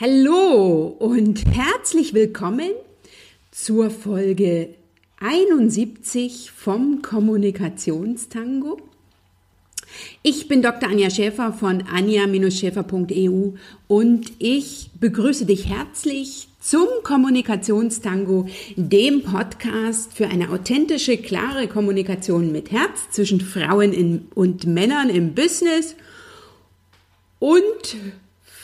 Hallo und herzlich willkommen zur Folge 71 vom Kommunikationstango. Ich bin Dr. Anja Schäfer von anja-schäfer.eu und ich begrüße dich herzlich zum Kommunikationstango, dem Podcast für eine authentische, klare Kommunikation mit Herz zwischen Frauen und Männern im Business und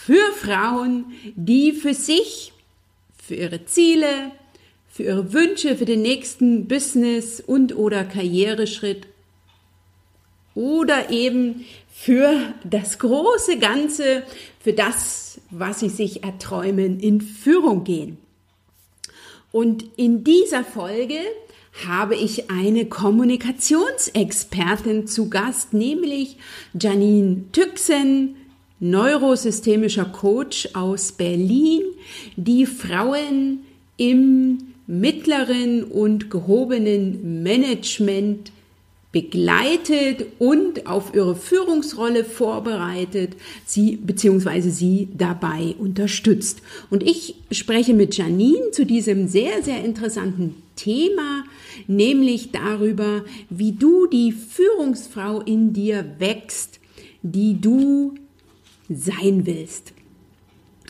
für Frauen, die für sich, für ihre Ziele, für ihre Wünsche, für den nächsten Business und oder Karriereschritt oder eben für das große Ganze, für das, was sie sich erträumen, in Führung gehen. Und in dieser Folge habe ich eine Kommunikationsexpertin zu Gast, nämlich Janine Tüxen, neurosystemischer Coach aus Berlin, die Frauen im mittleren und gehobenen Management begleitet und auf ihre Führungsrolle vorbereitet, sie bzw. sie dabei unterstützt. Und ich spreche mit Janine zu diesem sehr, sehr interessanten Thema, nämlich darüber, wie du die Führungsfrau in dir wächst, die du sein willst.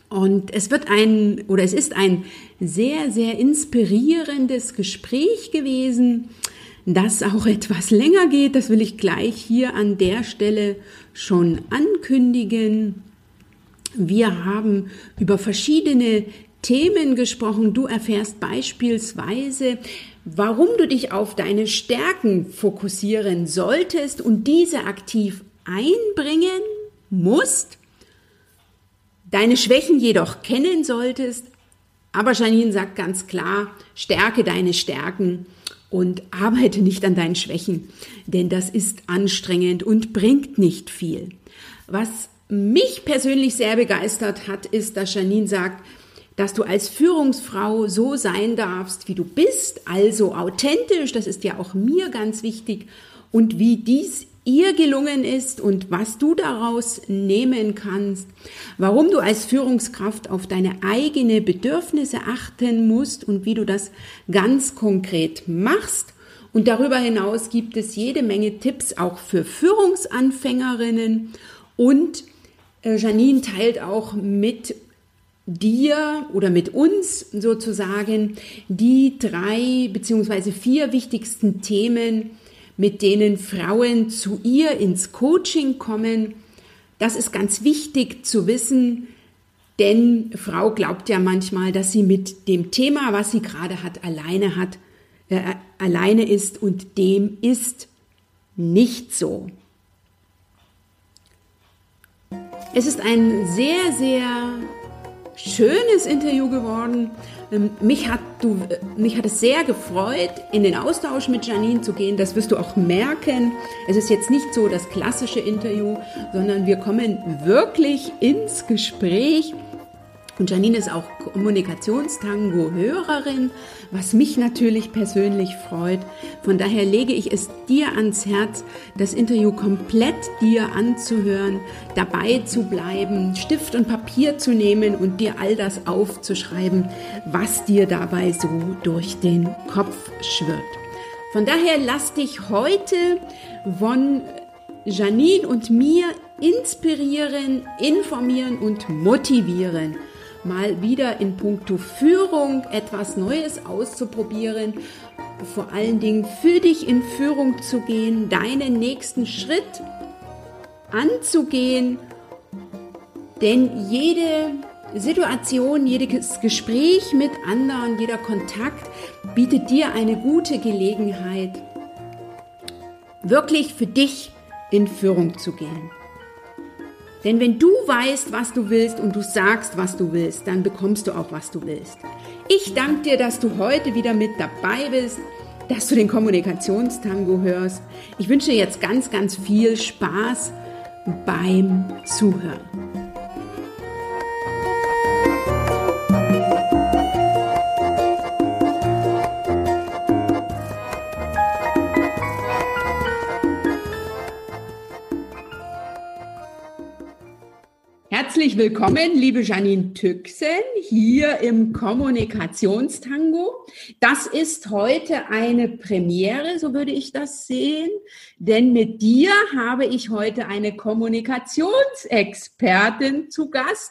Und es wird ein oder es ist ein sehr, sehr inspirierendes Gespräch gewesen, das auch etwas länger geht. Das will ich gleich hier an der Stelle schon ankündigen. Wir haben über verschiedene Themen gesprochen. Du erfährst beispielsweise, warum du dich auf deine Stärken fokussieren solltest und diese aktiv einbringen musst deine Schwächen jedoch kennen solltest. Aber Janine sagt ganz klar, stärke deine Stärken und arbeite nicht an deinen Schwächen, denn das ist anstrengend und bringt nicht viel. Was mich persönlich sehr begeistert hat, ist, dass Janine sagt, dass du als Führungsfrau so sein darfst, wie du bist, also authentisch, das ist ja auch mir ganz wichtig, und wie dies ihr gelungen ist und was du daraus nehmen kannst, warum du als Führungskraft auf deine eigene Bedürfnisse achten musst und wie du das ganz konkret machst. Und darüber hinaus gibt es jede Menge Tipps auch für Führungsanfängerinnen und äh, Janine teilt auch mit dir oder mit uns sozusagen die drei beziehungsweise vier wichtigsten Themen, mit denen Frauen zu ihr ins Coaching kommen. Das ist ganz wichtig zu wissen, denn Frau glaubt ja manchmal, dass sie mit dem Thema, was sie gerade hat, alleine hat, äh, alleine ist und dem ist nicht so. Es ist ein sehr, sehr schönes Interview geworden. Ähm, mich hat, du, mich hat es sehr gefreut, in den Austausch mit Janine zu gehen. Das wirst du auch merken. Es ist jetzt nicht so das klassische Interview, sondern wir kommen wirklich ins Gespräch. Und Janine ist auch Kommunikationstango-Hörerin, was mich natürlich persönlich freut. Von daher lege ich es dir ans Herz, das Interview komplett dir anzuhören, dabei zu bleiben, Stift und Papier zu nehmen und dir all das aufzuschreiben, was dir dabei so durch den Kopf schwirrt. Von daher lass dich heute von Janine und mir inspirieren, informieren und motivieren mal wieder in puncto Führung etwas Neues auszuprobieren, vor allen Dingen für dich in Führung zu gehen, deinen nächsten Schritt anzugehen, denn jede Situation, jedes Gespräch mit anderen, jeder Kontakt bietet dir eine gute Gelegenheit, wirklich für dich in Führung zu gehen. Denn wenn du weißt, was du willst und du sagst, was du willst, dann bekommst du auch, was du willst. Ich danke dir, dass du heute wieder mit dabei bist, dass du den Kommunikationstango hörst. Ich wünsche dir jetzt ganz, ganz viel Spaß beim Zuhören. Herzlich willkommen, liebe Janine Tüxen, hier im Kommunikationstango. Das ist heute eine Premiere, so würde ich das sehen, denn mit dir habe ich heute eine Kommunikationsexpertin zu Gast,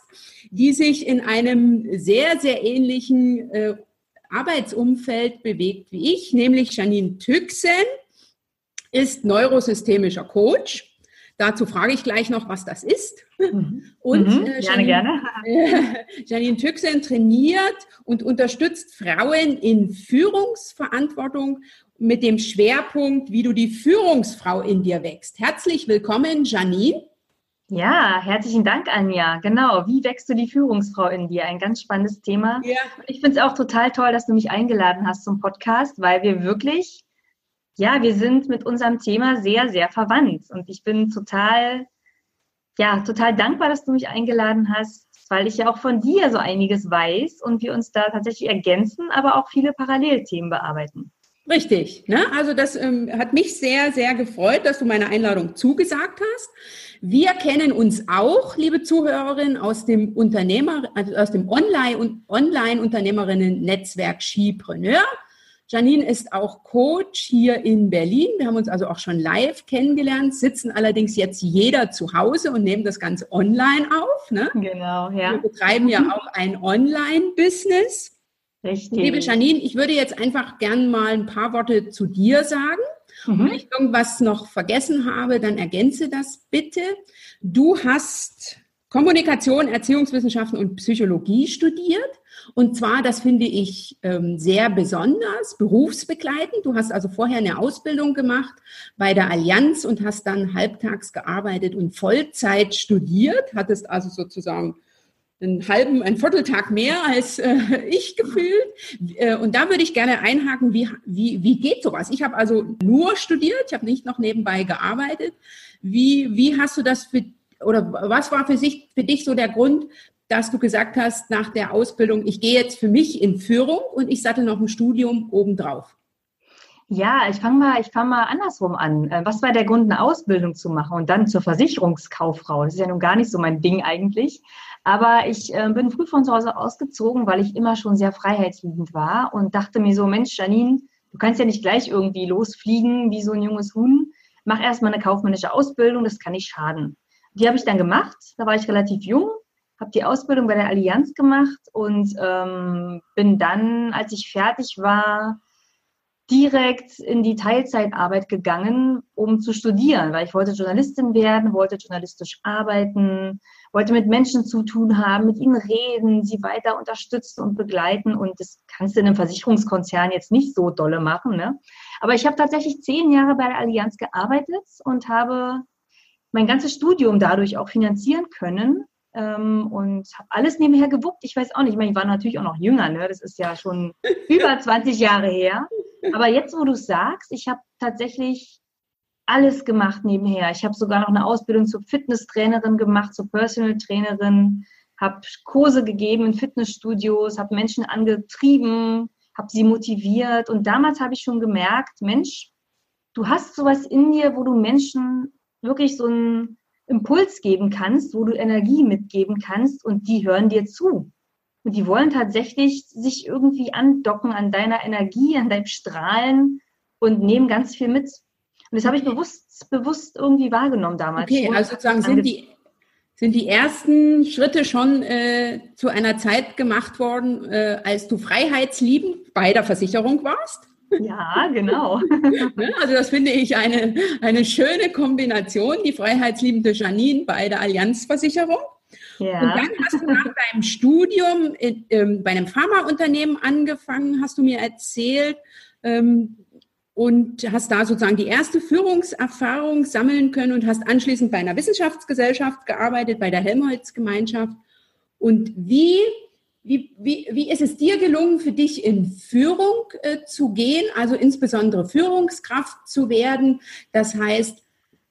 die sich in einem sehr, sehr ähnlichen äh, Arbeitsumfeld bewegt wie ich, nämlich Janine Tüxen ist neurosystemischer Coach Dazu frage ich gleich noch, was das ist. Mhm. Und mhm, äh, gerne, Janine, gerne. Janine Tüxen trainiert und unterstützt Frauen in Führungsverantwortung mit dem Schwerpunkt, wie du die Führungsfrau in dir wächst. Herzlich willkommen, Janine. Ja, herzlichen Dank, Anja. Genau, wie wächst du die Führungsfrau in dir? Ein ganz spannendes Thema. Ja. Ich finde es auch total toll, dass du mich eingeladen hast zum Podcast, weil wir wirklich ja, wir sind mit unserem Thema sehr, sehr verwandt. Und ich bin total, ja, total dankbar, dass du mich eingeladen hast, weil ich ja auch von dir so einiges weiß und wir uns da tatsächlich ergänzen, aber auch viele Parallelthemen bearbeiten. Richtig. Ne? Also das ähm, hat mich sehr, sehr gefreut, dass du meine Einladung zugesagt hast. Wir kennen uns auch, liebe Zuhörerinnen, aus dem Unternehmer, also aus dem Online-Unternehmerinnen-Netzwerk Skipreneur. Janine ist auch Coach hier in Berlin. Wir haben uns also auch schon live kennengelernt, sitzen allerdings jetzt jeder zu Hause und nehmen das Ganze online auf. Ne? Genau, ja. Wir betreiben ja auch ein Online-Business. Richtig. Liebe Janine, ich würde jetzt einfach gern mal ein paar Worte zu dir sagen. Mhm. Wenn ich irgendwas noch vergessen habe, dann ergänze das bitte. Du hast Kommunikation, Erziehungswissenschaften und Psychologie studiert. Und zwar, das finde ich ähm, sehr besonders, berufsbegleitend. Du hast also vorher eine Ausbildung gemacht bei der Allianz und hast dann halbtags gearbeitet und Vollzeit studiert, hattest also sozusagen einen halben, einen Vierteltag mehr als äh, ich gefühlt. Äh, und da würde ich gerne einhaken, wie, wie, wie geht sowas? Ich habe also nur studiert, ich habe nicht noch nebenbei gearbeitet. Wie, wie hast du das für, oder was war für, sich, für dich so der Grund, dass du gesagt hast, nach der Ausbildung, ich gehe jetzt für mich in Führung und ich sattel noch ein Studium obendrauf? Ja, ich fange mal, ich fange mal andersrum an. Äh, was war der Grund, eine Ausbildung zu machen und dann zur Versicherungskauffrau? Das ist ja nun gar nicht so mein Ding eigentlich. Aber ich äh, bin früh von zu Hause ausgezogen, weil ich immer schon sehr freiheitsliebend war und dachte mir so, Mensch, Janine, du kannst ja nicht gleich irgendwie losfliegen wie so ein junges Huhn. Mach erstmal eine kaufmännische Ausbildung, das kann nicht schaden. Die habe ich dann gemacht. Da war ich relativ jung habe die Ausbildung bei der Allianz gemacht und ähm, bin dann, als ich fertig war, direkt in die Teilzeitarbeit gegangen, um zu studieren, weil ich wollte Journalistin werden, wollte journalistisch arbeiten, wollte mit Menschen zu tun haben, mit ihnen reden, sie weiter unterstützen und begleiten. Und das kannst du in einem Versicherungskonzern jetzt nicht so dolle machen. Ne? Aber ich habe tatsächlich zehn Jahre bei der Allianz gearbeitet und habe mein ganzes Studium dadurch auch finanzieren können ähm, und habe alles nebenher gewuppt. Ich weiß auch nicht, ich, meine, ich war natürlich auch noch jünger, ne? das ist ja schon über 20 Jahre her. Aber jetzt, wo du sagst, ich habe tatsächlich alles gemacht nebenher. Ich habe sogar noch eine Ausbildung zur Fitnesstrainerin gemacht, zur Personal Trainerin, habe Kurse gegeben in Fitnessstudios, habe Menschen angetrieben, habe sie motiviert. Und damals habe ich schon gemerkt, Mensch, du hast sowas in dir, wo du Menschen wirklich so ein Impuls geben kannst, wo du Energie mitgeben kannst und die hören dir zu. Und die wollen tatsächlich sich irgendwie andocken an deiner Energie, an deinem Strahlen und nehmen ganz viel mit. Und das habe ich bewusst, bewusst irgendwie wahrgenommen damals. Okay, also sozusagen sind die, sind die ersten Schritte schon äh, zu einer Zeit gemacht worden, äh, als du freiheitsliebend bei der Versicherung warst? Ja, genau. Ne, also das finde ich eine, eine schöne Kombination, die freiheitsliebende Janine bei der Allianzversicherung. Ja. Und dann hast du nach deinem Studium in, ähm, bei einem Pharmaunternehmen angefangen, hast du mir erzählt, ähm, und hast da sozusagen die erste Führungserfahrung sammeln können und hast anschließend bei einer Wissenschaftsgesellschaft gearbeitet, bei der Helmholtz-Gemeinschaft. Und wie wie, wie, wie ist es dir gelungen, für dich in Führung äh, zu gehen, also insbesondere Führungskraft zu werden? Das heißt,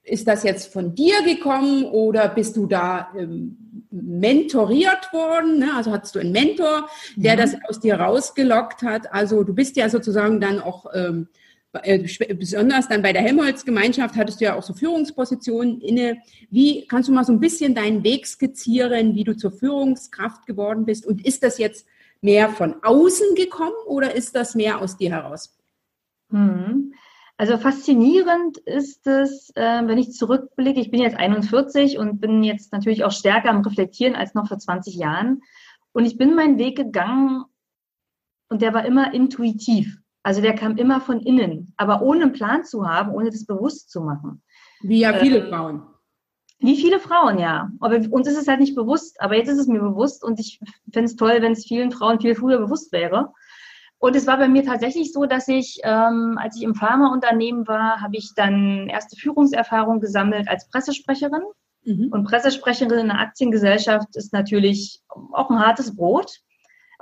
ist das jetzt von dir gekommen oder bist du da ähm, mentoriert worden? Ne? Also hattest du einen Mentor, der. Mhm. das aus dir rausgelockt hat? Also du bist ja sozusagen dann auch ähm, äh, besonders dann bei der Helmholtz-Gemeinschaft hattest du ja auch so Führungspositionen inne. Wie kannst du mal so ein bisschen deinen Weg skizzieren, wie du zur Führungskraft geworden bist? Und ist das jetzt mehr von außen gekommen oder ist das mehr aus dir heraus? Hm. Also faszinierend ist es, äh, wenn ich zurückblicke. Ich bin jetzt 41 und bin jetzt natürlich auch stärker am Reflektieren als noch vor 20 Jahren. Und ich bin meinen Weg gegangen und der war immer intuitiv. Also der kam immer von innen, aber ohne einen Plan zu haben, ohne das bewusst zu machen. Wie ja viele ähm, Frauen. Wie viele Frauen, ja. Aber uns ist es halt nicht bewusst. Aber jetzt ist es mir bewusst und ich fände es toll, wenn es vielen Frauen viel früher bewusst wäre. Und es war bei mir tatsächlich so, dass ich, ähm, als ich im Pharmaunternehmen war, habe ich dann erste Führungserfahrung gesammelt als Pressesprecherin. Mhm. Und Pressesprecherin in einer Aktiengesellschaft ist natürlich auch ein hartes Brot.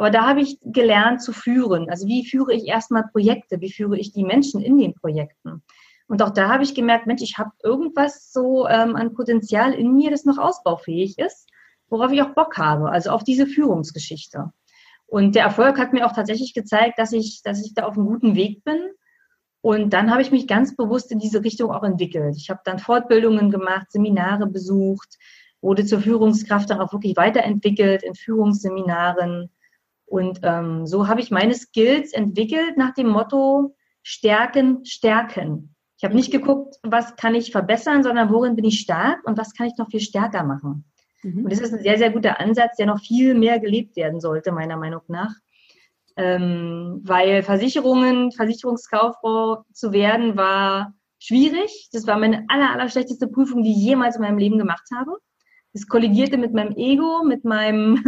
Aber da habe ich gelernt zu führen. Also wie führe ich erstmal Projekte? Wie führe ich die Menschen in den Projekten? Und auch da habe ich gemerkt, Mensch, ich habe irgendwas so ähm, an Potenzial in mir, das noch ausbaufähig ist, worauf ich auch Bock habe, also auf diese Führungsgeschichte. Und der Erfolg hat mir auch tatsächlich gezeigt, dass ich, dass ich da auf einem guten Weg bin. Und dann habe ich mich ganz bewusst in diese Richtung auch entwickelt. Ich habe dann Fortbildungen gemacht, Seminare besucht, wurde zur Führungskraft dann auch wirklich weiterentwickelt in Führungsseminaren. Und ähm, so habe ich meine Skills entwickelt nach dem Motto Stärken, Stärken. Ich habe nicht geguckt, was kann ich verbessern, sondern worin bin ich stark und was kann ich noch viel stärker machen. Mhm. Und das ist ein sehr, sehr guter Ansatz, der noch viel mehr gelebt werden sollte, meiner Meinung nach. Ähm, weil Versicherungen, Versicherungskauffrau zu werden, war schwierig. Das war meine aller, aller schlechteste Prüfung, die ich jemals in meinem Leben gemacht habe. Es kollidierte mit meinem Ego, mit meinem,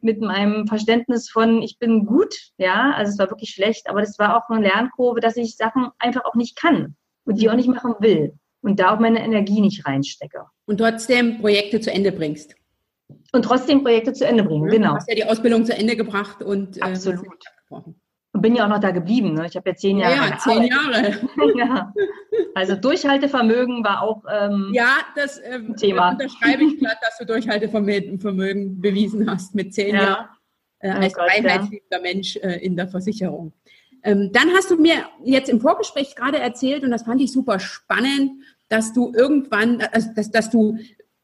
mit meinem Verständnis von, ich bin gut, ja, also es war wirklich schlecht, aber das war auch eine Lernkurve, dass ich Sachen einfach auch nicht kann und die auch nicht machen will und da auch meine Energie nicht reinstecke. Und trotzdem Projekte zu Ende bringst. Und trotzdem Projekte zu Ende bringen, genau. Du hast ja die Ausbildung zu Ende gebracht und äh, Absolut. Und bin ja auch noch da geblieben. Ne? Ich habe ja zehn Jahre. Ja, ja zehn Jahre. ja. Also Durchhaltevermögen war auch ähm, ja, das ähm, Thema. unterschreibe ich glatt, dass du Durchhaltevermögen bewiesen hast mit zehn ja. Jahren äh, als oh freiheitsliebender Mensch äh, in der Versicherung. Ähm, dann hast du mir jetzt im Vorgespräch gerade erzählt, und das fand ich super spannend, dass du irgendwann, also dass, dass du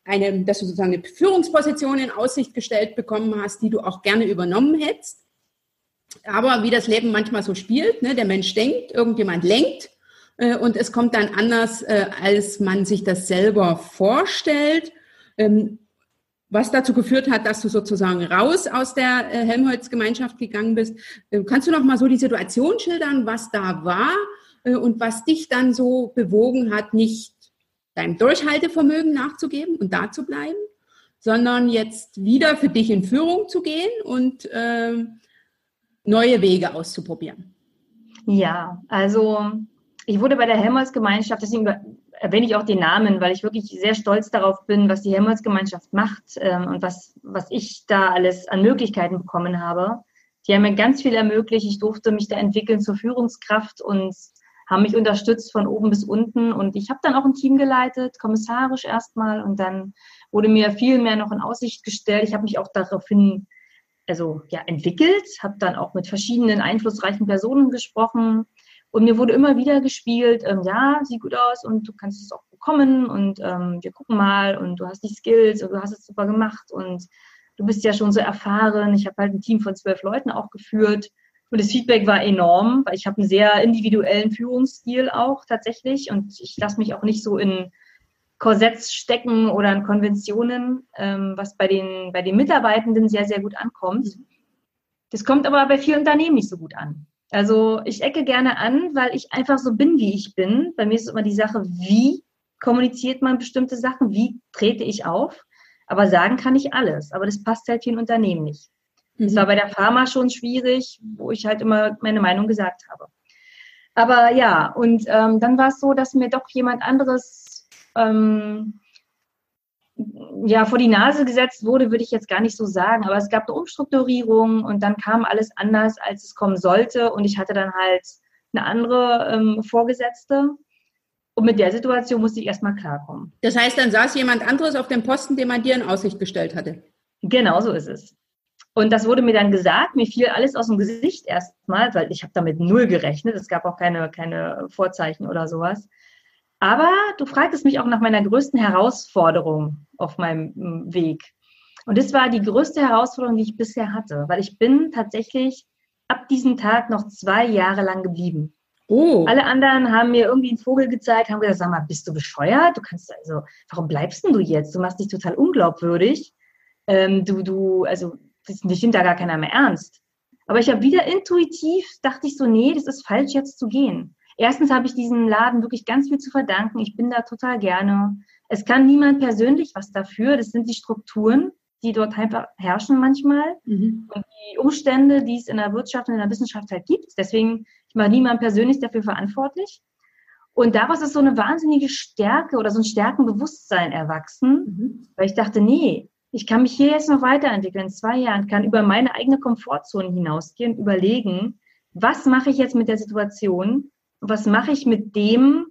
eine, dass du sozusagen eine Führungsposition in Aussicht gestellt bekommen hast, die du auch gerne übernommen hättest. Aber wie das Leben manchmal so spielt, ne, der Mensch denkt, irgendjemand lenkt äh, und es kommt dann anders, äh, als man sich das selber vorstellt. Ähm, was dazu geführt hat, dass du sozusagen raus aus der äh, Helmholtz-Gemeinschaft gegangen bist. Äh, kannst du noch mal so die Situation schildern, was da war äh, und was dich dann so bewogen hat, nicht deinem Durchhaltevermögen nachzugeben und da zu bleiben, sondern jetzt wieder für dich in Führung zu gehen und äh, neue Wege auszuprobieren? Ja, also ich wurde bei der Helmholtz-Gemeinschaft, deswegen erwähne ich auch den Namen, weil ich wirklich sehr stolz darauf bin, was die Helmholtz-Gemeinschaft macht ähm, und was, was ich da alles an Möglichkeiten bekommen habe. Die haben mir ganz viel ermöglicht. Ich durfte mich da entwickeln zur Führungskraft und haben mich unterstützt von oben bis unten. Und ich habe dann auch ein Team geleitet, kommissarisch erstmal. Und dann wurde mir viel mehr noch in Aussicht gestellt. Ich habe mich auch daraufhin also ja entwickelt, habe dann auch mit verschiedenen einflussreichen Personen gesprochen, und mir wurde immer wieder gespielt, ähm, ja, sieht gut aus und du kannst es auch bekommen und ähm, wir gucken mal und du hast die Skills und du hast es super gemacht und du bist ja schon so erfahren. Ich habe halt ein Team von zwölf Leuten auch geführt und das Feedback war enorm, weil ich habe einen sehr individuellen Führungsstil auch tatsächlich und ich lasse mich auch nicht so in Korsetts stecken oder in Konventionen, ähm, was bei den, bei den Mitarbeitenden sehr, sehr gut ankommt. Das kommt aber bei vielen Unternehmen nicht so gut an. Also ich ecke gerne an, weil ich einfach so bin, wie ich bin. Bei mir ist immer die Sache, wie kommuniziert man bestimmte Sachen, wie trete ich auf. Aber sagen kann ich alles. Aber das passt halt vielen Unternehmen nicht. Mhm. Das war bei der Pharma schon schwierig, wo ich halt immer meine Meinung gesagt habe. Aber ja, und ähm, dann war es so, dass mir doch jemand anderes ähm, ja, vor die Nase gesetzt wurde, würde ich jetzt gar nicht so sagen, aber es gab eine Umstrukturierung und dann kam alles anders, als es kommen sollte und ich hatte dann halt eine andere ähm, Vorgesetzte und mit der Situation musste ich erstmal klarkommen. Das heißt, dann saß jemand anderes auf dem Posten, den man dir in Aussicht gestellt hatte? Genau so ist es. Und das wurde mir dann gesagt, mir fiel alles aus dem Gesicht erstmal, weil ich habe damit null gerechnet. Es gab auch keine, keine Vorzeichen oder sowas. Aber du fragtest mich auch nach meiner größten Herausforderung auf meinem mm, Weg. Und das war die größte Herausforderung, die ich bisher hatte, weil ich bin tatsächlich ab diesem Tag noch zwei Jahre lang geblieben. Oh. Alle anderen haben mir irgendwie einen Vogel gezeigt, haben gesagt, sag mal, bist du bescheuert? Du kannst also, warum bleibst denn du jetzt? Du machst dich total unglaubwürdig. Ähm, du, du, also, das, dich nimmt da gar keiner mehr ernst. Aber ich habe wieder intuitiv, dachte ich so, nee, das ist falsch, jetzt zu gehen. Erstens habe ich diesem Laden wirklich ganz viel zu verdanken. Ich bin da total gerne. Es kann niemand persönlich was dafür. Das sind die Strukturen, die dort einfach herrschen manchmal mhm. und die Umstände, die es in der Wirtschaft und in der Wissenschaft halt gibt. Deswegen, ich mache niemand persönlich dafür verantwortlich. Und daraus ist so eine wahnsinnige Stärke oder so ein Stärkenbewusstsein erwachsen, mhm. weil ich dachte, nee, ich kann mich hier jetzt noch weiterentwickeln in zwei Jahren, kann über meine eigene Komfortzone hinausgehen, überlegen, was mache ich jetzt mit der Situation, was mache ich mit dem,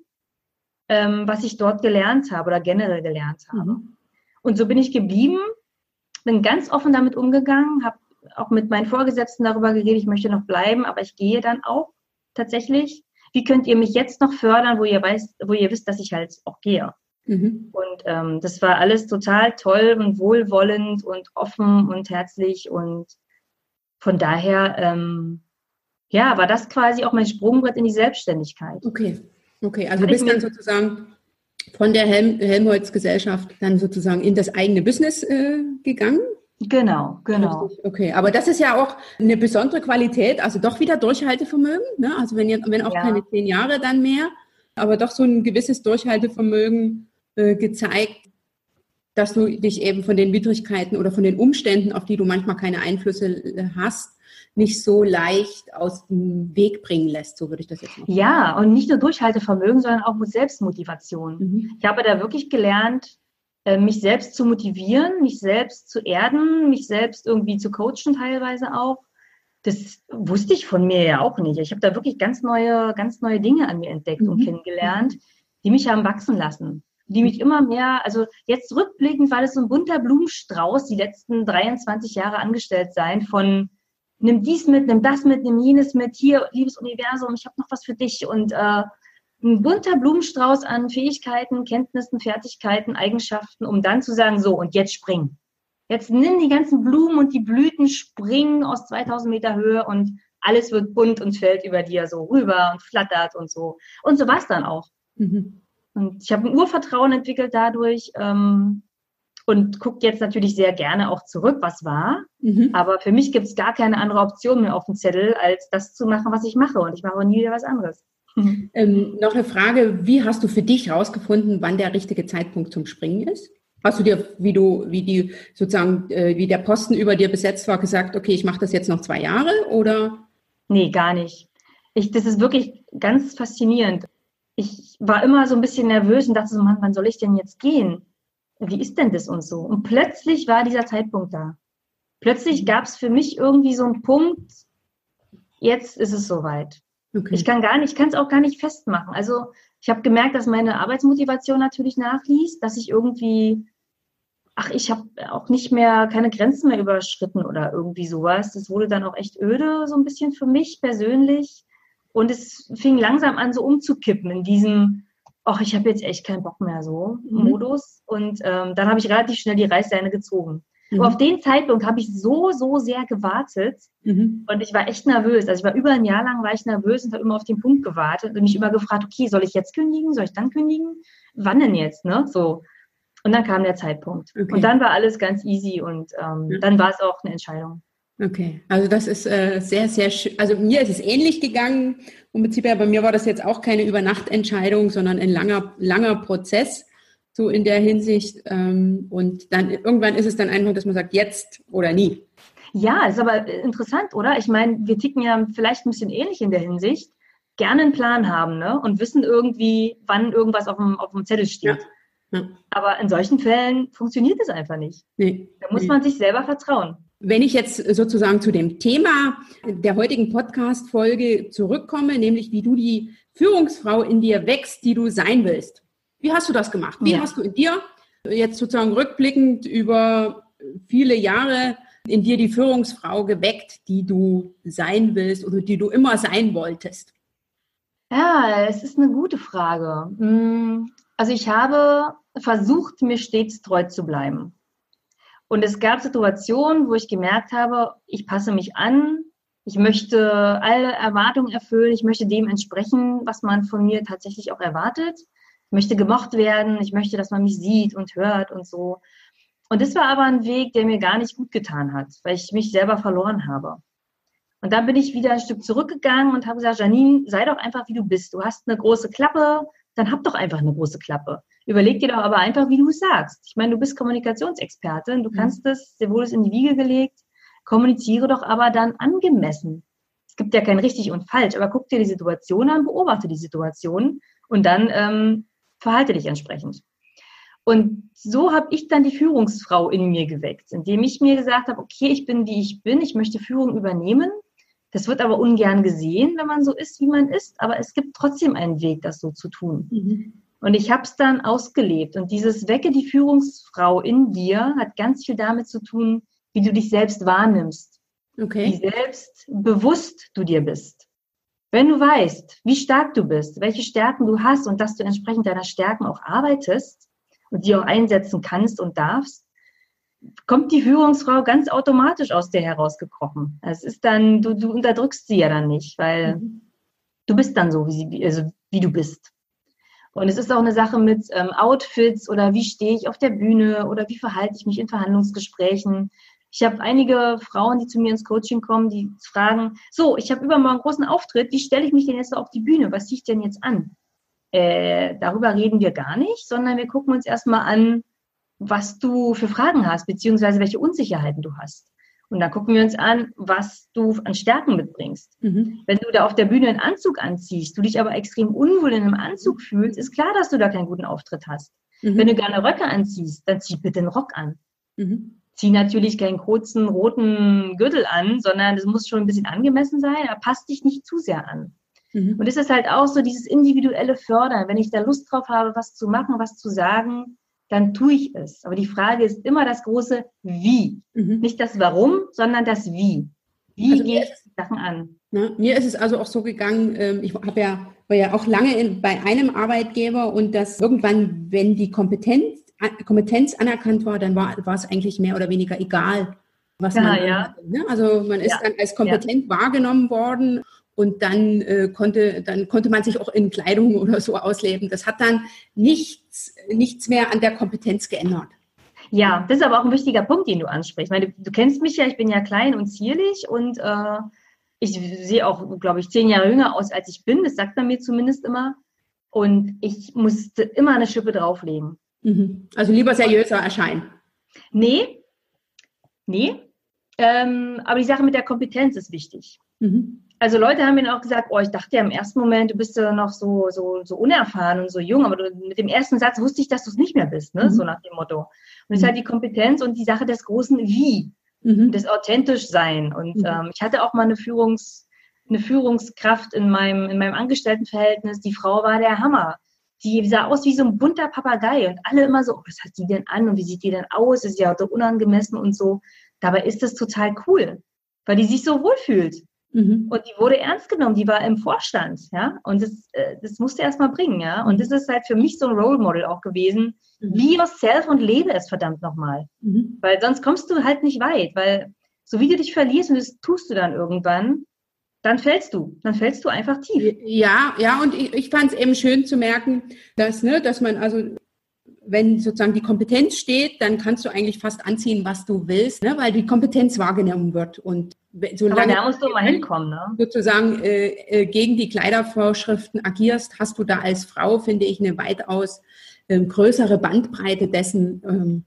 ähm, was ich dort gelernt habe oder generell gelernt habe. Mhm. Und so bin ich geblieben bin ganz offen damit umgegangen, habe auch mit meinen Vorgesetzten darüber geredet, ich möchte noch bleiben, aber ich gehe dann auch tatsächlich. Wie könnt ihr mich jetzt noch fördern, wo ihr weißt, wo ihr wisst, dass ich halt auch gehe? Mhm. Und ähm, das war alles total toll und wohlwollend und offen und herzlich und von daher, ähm, ja, war das quasi auch mein Sprungbrett in die Selbstständigkeit. Okay, okay, also du bist dann sozusagen von der Helm Helmholtz-Gesellschaft dann sozusagen in das eigene Business äh, gegangen? Genau, genau. Okay, aber das ist ja auch eine besondere Qualität, also doch wieder Durchhaltevermögen. Ne? Also wenn, wenn auch ja. keine zehn Jahre dann mehr, aber doch so ein gewisses Durchhaltevermögen äh, gezeigt, dass du dich eben von den Widrigkeiten oder von den Umständen, auf die du manchmal keine Einflüsse äh, hast, nicht so leicht aus dem Weg bringen lässt, so würde ich das jetzt machen. Ja, und nicht nur Durchhaltevermögen, sondern auch Selbstmotivation. Mhm. Ich habe da wirklich gelernt, äh, mich selbst zu motivieren, mich selbst zu erden, mich selbst irgendwie zu coachen teilweise auch. Das wusste ich von mir ja auch nicht. Ich habe da wirklich ganz neue, ganz neue Dinge an mir entdeckt mhm. und kennengelernt, die mich haben wachsen lassen die mich immer mehr, also jetzt rückblickend war das so ein bunter Blumenstrauß, die letzten 23 Jahre angestellt sein von nimm dies mit, nimm das mit, nimm jenes mit, hier, liebes Universum, ich habe noch was für dich und äh, ein bunter Blumenstrauß an Fähigkeiten, Kenntnissen, Fertigkeiten, Eigenschaften, um dann zu sagen, so, und jetzt spring. Jetzt nimm die ganzen Blumen und die Blüten, springen aus 2000 Meter Höhe und alles wird bunt und fällt über dir so rüber und flattert und so. Und so war es dann auch. Mhm. Und ich habe ein Urvertrauen entwickelt dadurch, ähm, und guckt jetzt natürlich sehr gerne auch zurück, was war. Mhm. Aber für mich gibt es gar keine andere Option mehr auf dem Zettel, als das zu machen, was ich mache. Und ich mache nie wieder was anderes. Ähm, noch eine Frage, wie hast du für dich herausgefunden, wann der richtige Zeitpunkt zum Springen ist? Hast du dir, wie du, wie die sozusagen, äh, wie der Posten über dir besetzt war, gesagt, okay, ich mache das jetzt noch zwei Jahre oder? Nee, gar nicht. Ich, das ist wirklich ganz faszinierend. Ich war immer so ein bisschen nervös und dachte so, Mann, wann soll ich denn jetzt gehen? Wie ist denn das und so? Und plötzlich war dieser Zeitpunkt da. Plötzlich mhm. gab es für mich irgendwie so einen Punkt, jetzt ist es soweit. Okay. Ich kann gar nicht, ich kann es auch gar nicht festmachen. Also ich habe gemerkt, dass meine Arbeitsmotivation natürlich nachließ, dass ich irgendwie, ach, ich habe auch nicht mehr, keine Grenzen mehr überschritten oder irgendwie sowas. Das wurde dann auch echt öde, so ein bisschen für mich persönlich. Und es fing langsam an, so umzukippen in diesem, ach, ich habe jetzt echt keinen Bock mehr so mhm. Modus. Und ähm, dann habe ich relativ schnell die Reißleine gezogen. Mhm. Und auf den Zeitpunkt habe ich so, so sehr gewartet mhm. und ich war echt nervös. Also ich war über ein Jahr lang war ich nervös und habe immer auf den Punkt gewartet und mich immer gefragt, okay, soll ich jetzt kündigen? Soll ich dann kündigen? Wann denn jetzt? Ne? So. Und dann kam der Zeitpunkt. Okay. Und dann war alles ganz easy und ähm, dann war es auch eine Entscheidung. Okay, also das ist äh, sehr, sehr schön. Also mir ist es ähnlich gegangen. Und Prinzip bei mir war das jetzt auch keine Übernachtentscheidung, sondern ein langer, langer Prozess, so in der Hinsicht. Ähm, und dann irgendwann ist es dann einfach, dass man sagt, jetzt oder nie. Ja, ist aber interessant, oder? Ich meine, wir ticken ja vielleicht ein bisschen ähnlich in der Hinsicht. Gerne einen Plan haben, ne? Und wissen irgendwie, wann irgendwas auf dem, auf dem Zettel steht. Ja. Ja. Aber in solchen Fällen funktioniert es einfach nicht. Nee. Da muss nee. man sich selber vertrauen. Wenn ich jetzt sozusagen zu dem Thema der heutigen Podcast-Folge zurückkomme, nämlich wie du die Führungsfrau in dir wächst, die du sein willst. Wie hast du das gemacht? Wie ja. hast du in dir jetzt sozusagen rückblickend über viele Jahre in dir die Führungsfrau geweckt, die du sein willst oder die du immer sein wolltest? Ja, es ist eine gute Frage. Hm, also ich habe versucht, mir stets treu zu bleiben. Und es gab Situationen, wo ich gemerkt habe, ich passe mich an, ich möchte alle Erwartungen erfüllen, ich möchte dem entsprechen, was man von mir tatsächlich auch erwartet. Ich möchte gemocht werden, ich möchte, dass man mich sieht und hört und so. Und das war aber ein Weg, der mir gar nicht gut getan hat, weil ich mich selber verloren habe. Und dann bin ich wieder ein Stück zurückgegangen und habe gesagt, Janine, sei doch einfach, wie du bist. Du hast eine große Klappe, dann hab doch einfach eine große Klappe. Überleg dir doch aber einfach, wie du es sagst. Ich meine, du bist Kommunikationsexpertin, du mhm. kannst es, dir wurde es in die Wiege gelegt, kommuniziere doch aber dann angemessen. Es gibt ja kein richtig und falsch, aber guck dir die Situation an, beobachte die Situation und dann ähm, verhalte dich entsprechend. Und so habe ich dann die Führungsfrau in mir geweckt, indem ich mir gesagt habe, okay, ich bin, wie ich bin, ich möchte Führung übernehmen. Das wird aber ungern gesehen, wenn man so ist, wie man ist, aber es gibt trotzdem einen Weg, das so zu tun. Mhm. Und ich habe es dann ausgelebt. Und dieses Wecke die Führungsfrau in dir hat ganz viel damit zu tun, wie du dich selbst wahrnimmst. Okay. Wie selbstbewusst du dir bist. Wenn du weißt, wie stark du bist, welche Stärken du hast und dass du entsprechend deiner Stärken auch arbeitest und die auch einsetzen kannst und darfst, kommt die Führungsfrau ganz automatisch aus dir herausgekrochen. Es ist dann, du, du unterdrückst sie ja dann nicht, weil mhm. du bist dann so, wie, sie, also wie du bist. Und es ist auch eine Sache mit ähm, Outfits oder wie stehe ich auf der Bühne oder wie verhalte ich mich in Verhandlungsgesprächen. Ich habe einige Frauen, die zu mir ins Coaching kommen, die fragen, so, ich habe übermorgen einen großen Auftritt, wie stelle ich mich denn jetzt auf die Bühne? Was ziehe ich denn jetzt an? Äh, darüber reden wir gar nicht, sondern wir gucken uns erstmal an, was du für Fragen hast, beziehungsweise welche Unsicherheiten du hast. Und dann gucken wir uns an, was du an Stärken mitbringst. Mhm. Wenn du da auf der Bühne einen Anzug anziehst, du dich aber extrem unwohl in einem Anzug fühlst, ist klar, dass du da keinen guten Auftritt hast. Mhm. Wenn du gerne Röcke anziehst, dann zieh bitte einen Rock an. Mhm zieh natürlich keinen kurzen roten Gürtel an, sondern es muss schon ein bisschen angemessen sein, aber passt dich nicht zu sehr an. Mhm. Und es ist halt auch so dieses individuelle Fördern. Wenn ich da Lust drauf habe, was zu machen, was zu sagen, dann tue ich es. Aber die Frage ist immer das große Wie. Mhm. Nicht das Warum, sondern das Wie. Wie also gehe ich die Sachen an? Na, mir ist es also auch so gegangen, ähm, ich habe ja, war ja auch lange in, bei einem Arbeitgeber und dass irgendwann, wenn die Kompetenz Kompetenz anerkannt war, dann war, war es eigentlich mehr oder weniger egal, was ja, man ja. hatte. Ne? Also man ist ja. dann als kompetent wahrgenommen worden und dann äh, konnte dann konnte man sich auch in Kleidung oder so ausleben. Das hat dann nichts nichts mehr an der Kompetenz geändert. Ja, das ist aber auch ein wichtiger Punkt, den du ansprichst. Ich meine, du, du kennst mich ja, ich bin ja klein und zierlich und äh, ich sehe auch, glaube ich, zehn Jahre jünger aus, als ich bin. Das sagt man mir zumindest immer. Und ich musste immer eine Schippe drauflegen. Mhm. Also lieber seriöser erscheinen. Nee, nee. Ähm, aber die Sache mit der Kompetenz ist wichtig. Mhm. Also Leute haben mir auch gesagt, oh, ich dachte ja im ersten Moment, du bist ja noch so, so, so unerfahren und so jung, aber du, mit dem ersten Satz wusste ich, dass du es nicht mehr bist, ne? Mhm. so nach dem Motto. Und es ist halt die Kompetenz und die Sache des großen Wie, mhm. das authentisch sein. Und mhm. ähm, ich hatte auch mal eine Führungs, eine Führungskraft in meinem, in meinem Angestelltenverhältnis. Die Frau war der Hammer die sah aus wie so ein bunter Papagei und alle immer so, oh, was hat die denn an und wie sieht die denn aus? Ist ja so unangemessen und so. Dabei ist das total cool, weil die sich so wohlfühlt. Mhm. Und die wurde ernst genommen, die war im Vorstand, ja. Und das, äh, das musste erst mal bringen, ja. Und das ist halt für mich so ein Role Model auch gewesen. Mhm. Be yourself und lebe es verdammt nochmal. Mhm. Weil sonst kommst du halt nicht weit, weil so wie du dich verlierst und das tust du dann irgendwann, dann fällst du, dann fällst du einfach tief. Ja, ja, und ich, ich fand es eben schön zu merken, dass, ne, dass man also wenn sozusagen die Kompetenz steht, dann kannst du eigentlich fast anziehen, was du willst, ne? weil die Kompetenz wahrgenommen wird. Und solange Aber da musst du mal hinkommen, ne? sozusagen äh, äh, gegen die Kleidervorschriften agierst, hast du da als Frau, finde ich, eine weitaus äh, größere Bandbreite dessen, ähm,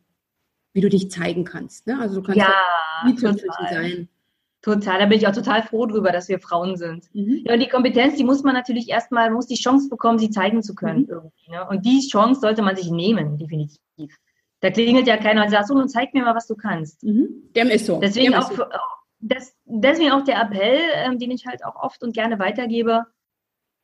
wie du dich zeigen kannst. Ne? Also du kannst ja, ja sein. Total, da bin ich auch total froh drüber, dass wir Frauen sind. Mhm. Ja, und die Kompetenz, die muss man natürlich erstmal, muss die Chance bekommen, sie zeigen zu können mhm. irgendwie. Ne? Und die Chance sollte man sich nehmen, definitiv. Da klingelt ja keiner und sagt, so, nun zeig mir mal, was du kannst. Mhm. Dem ist so. Deswegen Dem auch, so. das, deswegen auch der Appell, ähm, den ich halt auch oft und gerne weitergebe.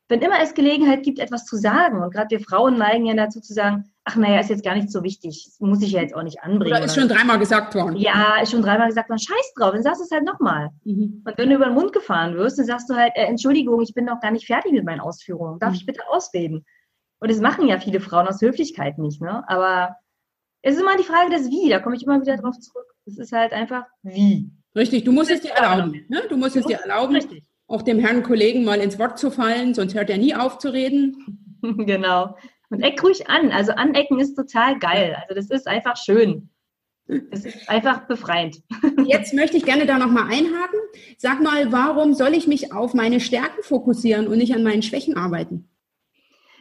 Wenn immer es Gelegenheit gibt, etwas zu sagen, und gerade wir Frauen neigen ja dazu zu sagen, ach naja, ist jetzt gar nicht so wichtig, muss ich ja jetzt auch nicht anbringen. Oder ist schon dreimal gesagt worden. Ja, ist schon dreimal gesagt worden, scheiß drauf, dann sagst du es halt nochmal. Mhm. Und wenn du über den Mund gefahren wirst, dann sagst du halt, äh, Entschuldigung, ich bin noch gar nicht fertig mit meinen Ausführungen, darf mhm. ich bitte ausreden? Und das machen ja viele Frauen aus Höflichkeit nicht, ne? Aber es ist immer die Frage des Wie, da komme ich immer wieder drauf zurück. Es ist halt einfach wie. Richtig, du musst es dir erlauben. Ne? Du musst es dir erlauben, richtig. auch dem Herrn Kollegen mal ins Wort zu fallen, sonst hört er nie auf zu reden. genau. Und eck ruhig an. Also anecken ist total geil. Also das ist einfach schön. Es ist einfach befreiend. Jetzt möchte ich gerne da nochmal einhaken. Sag mal, warum soll ich mich auf meine Stärken fokussieren und nicht an meinen Schwächen arbeiten?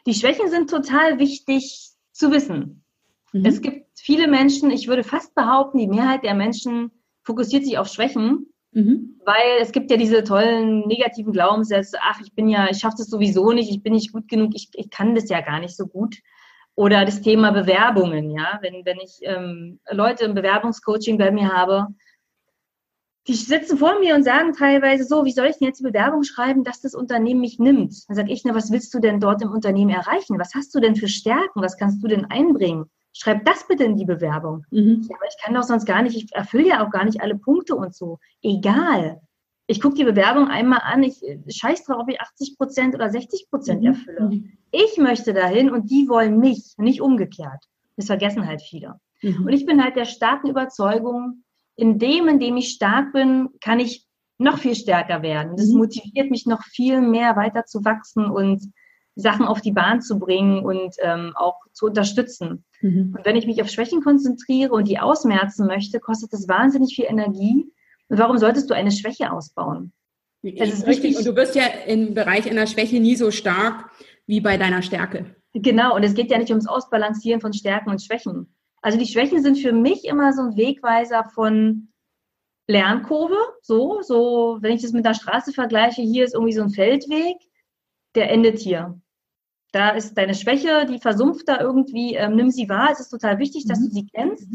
Die Schwächen sind total wichtig zu wissen. Mhm. Es gibt viele Menschen, ich würde fast behaupten, die Mehrheit der Menschen fokussiert sich auf Schwächen Mhm. Weil es gibt ja diese tollen negativen Glaubenssätze, ach, ich bin ja, ich schaffe das sowieso nicht, ich bin nicht gut genug, ich, ich kann das ja gar nicht so gut. Oder das Thema Bewerbungen, ja, wenn, wenn ich ähm, Leute im Bewerbungscoaching bei mir habe, die sitzen vor mir und sagen teilweise so, wie soll ich denn jetzt die Bewerbung schreiben, dass das Unternehmen mich nimmt? Dann sage ich, na, was willst du denn dort im Unternehmen erreichen? Was hast du denn für Stärken? Was kannst du denn einbringen? Schreib das bitte in die Bewerbung. Mhm. Ja, aber ich kann doch sonst gar nicht, ich erfülle ja auch gar nicht alle Punkte und so. Egal. Ich gucke die Bewerbung einmal an, ich äh, scheiß drauf, ob ich 80 Prozent oder 60 Prozent mhm. erfülle. Mhm. Ich möchte dahin und die wollen mich, nicht umgekehrt. Das vergessen halt viele. Mhm. Und ich bin halt der starken Überzeugung, in dem, in dem ich stark bin, kann ich noch viel stärker werden. Das mhm. motiviert mich noch viel mehr weiter zu wachsen und Sachen auf die Bahn zu bringen und ähm, auch zu unterstützen. Mhm. Und wenn ich mich auf Schwächen konzentriere und die ausmerzen möchte, kostet das wahnsinnig viel Energie. Und warum solltest du eine Schwäche ausbauen? Das ist richtig. Und du wirst ja im Bereich einer Schwäche nie so stark wie bei deiner Stärke. Genau. Und es geht ja nicht ums Ausbalancieren von Stärken und Schwächen. Also die Schwächen sind für mich immer so ein Wegweiser von Lernkurve. So, so, wenn ich das mit der Straße vergleiche, hier ist irgendwie so ein Feldweg, der endet hier da ist deine Schwäche, die versumpft da irgendwie, ähm, nimm sie wahr. Es ist total wichtig, dass mhm. du sie kennst,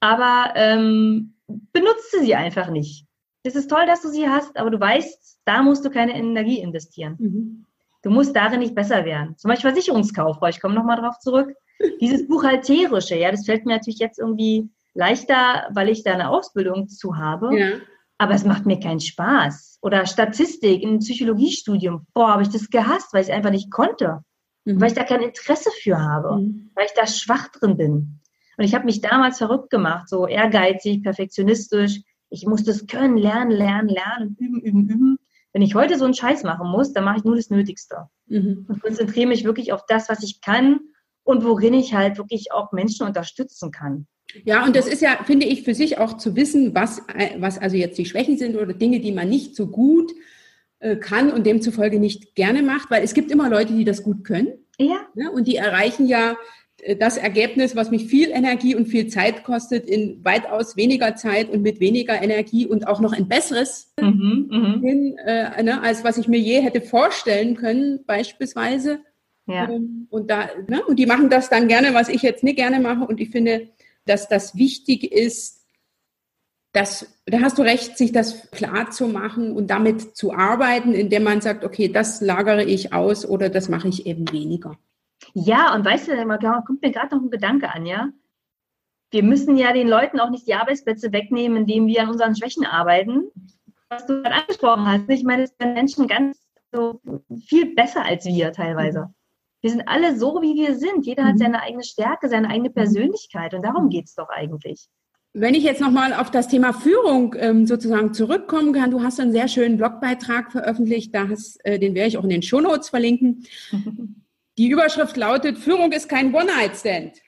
aber ähm, benutze sie einfach nicht. Es ist toll, dass du sie hast, aber du weißt, da musst du keine Energie investieren. Mhm. Du musst darin nicht besser werden. Zum Beispiel Versicherungskaufbau, ich komme nochmal drauf zurück. Dieses Buchhalterische, ja, das fällt mir natürlich jetzt irgendwie leichter, weil ich da eine Ausbildung zu habe. Ja. Aber es macht mir keinen Spaß oder Statistik im Psychologiestudium. Boah, habe ich das gehasst, weil ich es einfach nicht konnte. Mhm. Weil ich da kein Interesse für habe. Mhm. Weil ich da schwach drin bin. Und ich habe mich damals verrückt gemacht, so ehrgeizig, perfektionistisch. Ich muss das können, lernen, lernen, lernen, üben, üben, üben. Wenn ich heute so einen Scheiß machen muss, dann mache ich nur das Nötigste. Mhm. Und konzentriere mich wirklich auf das, was ich kann und worin ich halt wirklich auch Menschen unterstützen kann. Ja, und das ist ja, finde ich, für sich auch zu wissen, was, was also jetzt die Schwächen sind oder Dinge, die man nicht so gut äh, kann und demzufolge nicht gerne macht, weil es gibt immer Leute, die das gut können. Ja. Ne? Und die erreichen ja äh, das Ergebnis, was mich viel Energie und viel Zeit kostet, in weitaus weniger Zeit und mit weniger Energie und auch noch ein besseres mhm, mhm. hin, äh, ne, als was ich mir je hätte vorstellen können, beispielsweise. Ja. Ähm, und da, ne, und die machen das dann gerne, was ich jetzt nicht gerne mache. Und ich finde, dass das wichtig ist, dass, da hast du recht, sich das klar zu machen und damit zu arbeiten, indem man sagt, okay, das lagere ich aus oder das mache ich eben weniger. Ja, und weißt du, da kommt mir gerade noch ein Gedanke an, ja? Wir müssen ja den Leuten auch nicht die Arbeitsplätze wegnehmen, indem wir an unseren Schwächen arbeiten. Was du gerade angesprochen hast, ich meine, es sind Menschen ganz so viel besser als wir teilweise. Wir sind alle so, wie wir sind. Jeder hat mhm. seine eigene Stärke, seine eigene mhm. Persönlichkeit. Und darum geht es doch eigentlich. Wenn ich jetzt nochmal auf das Thema Führung ähm, sozusagen zurückkommen kann, du hast einen sehr schönen Blogbeitrag veröffentlicht, da hast, äh, den werde ich auch in den Shownotes verlinken. Die Überschrift lautet, Führung ist kein One-Night-Stand.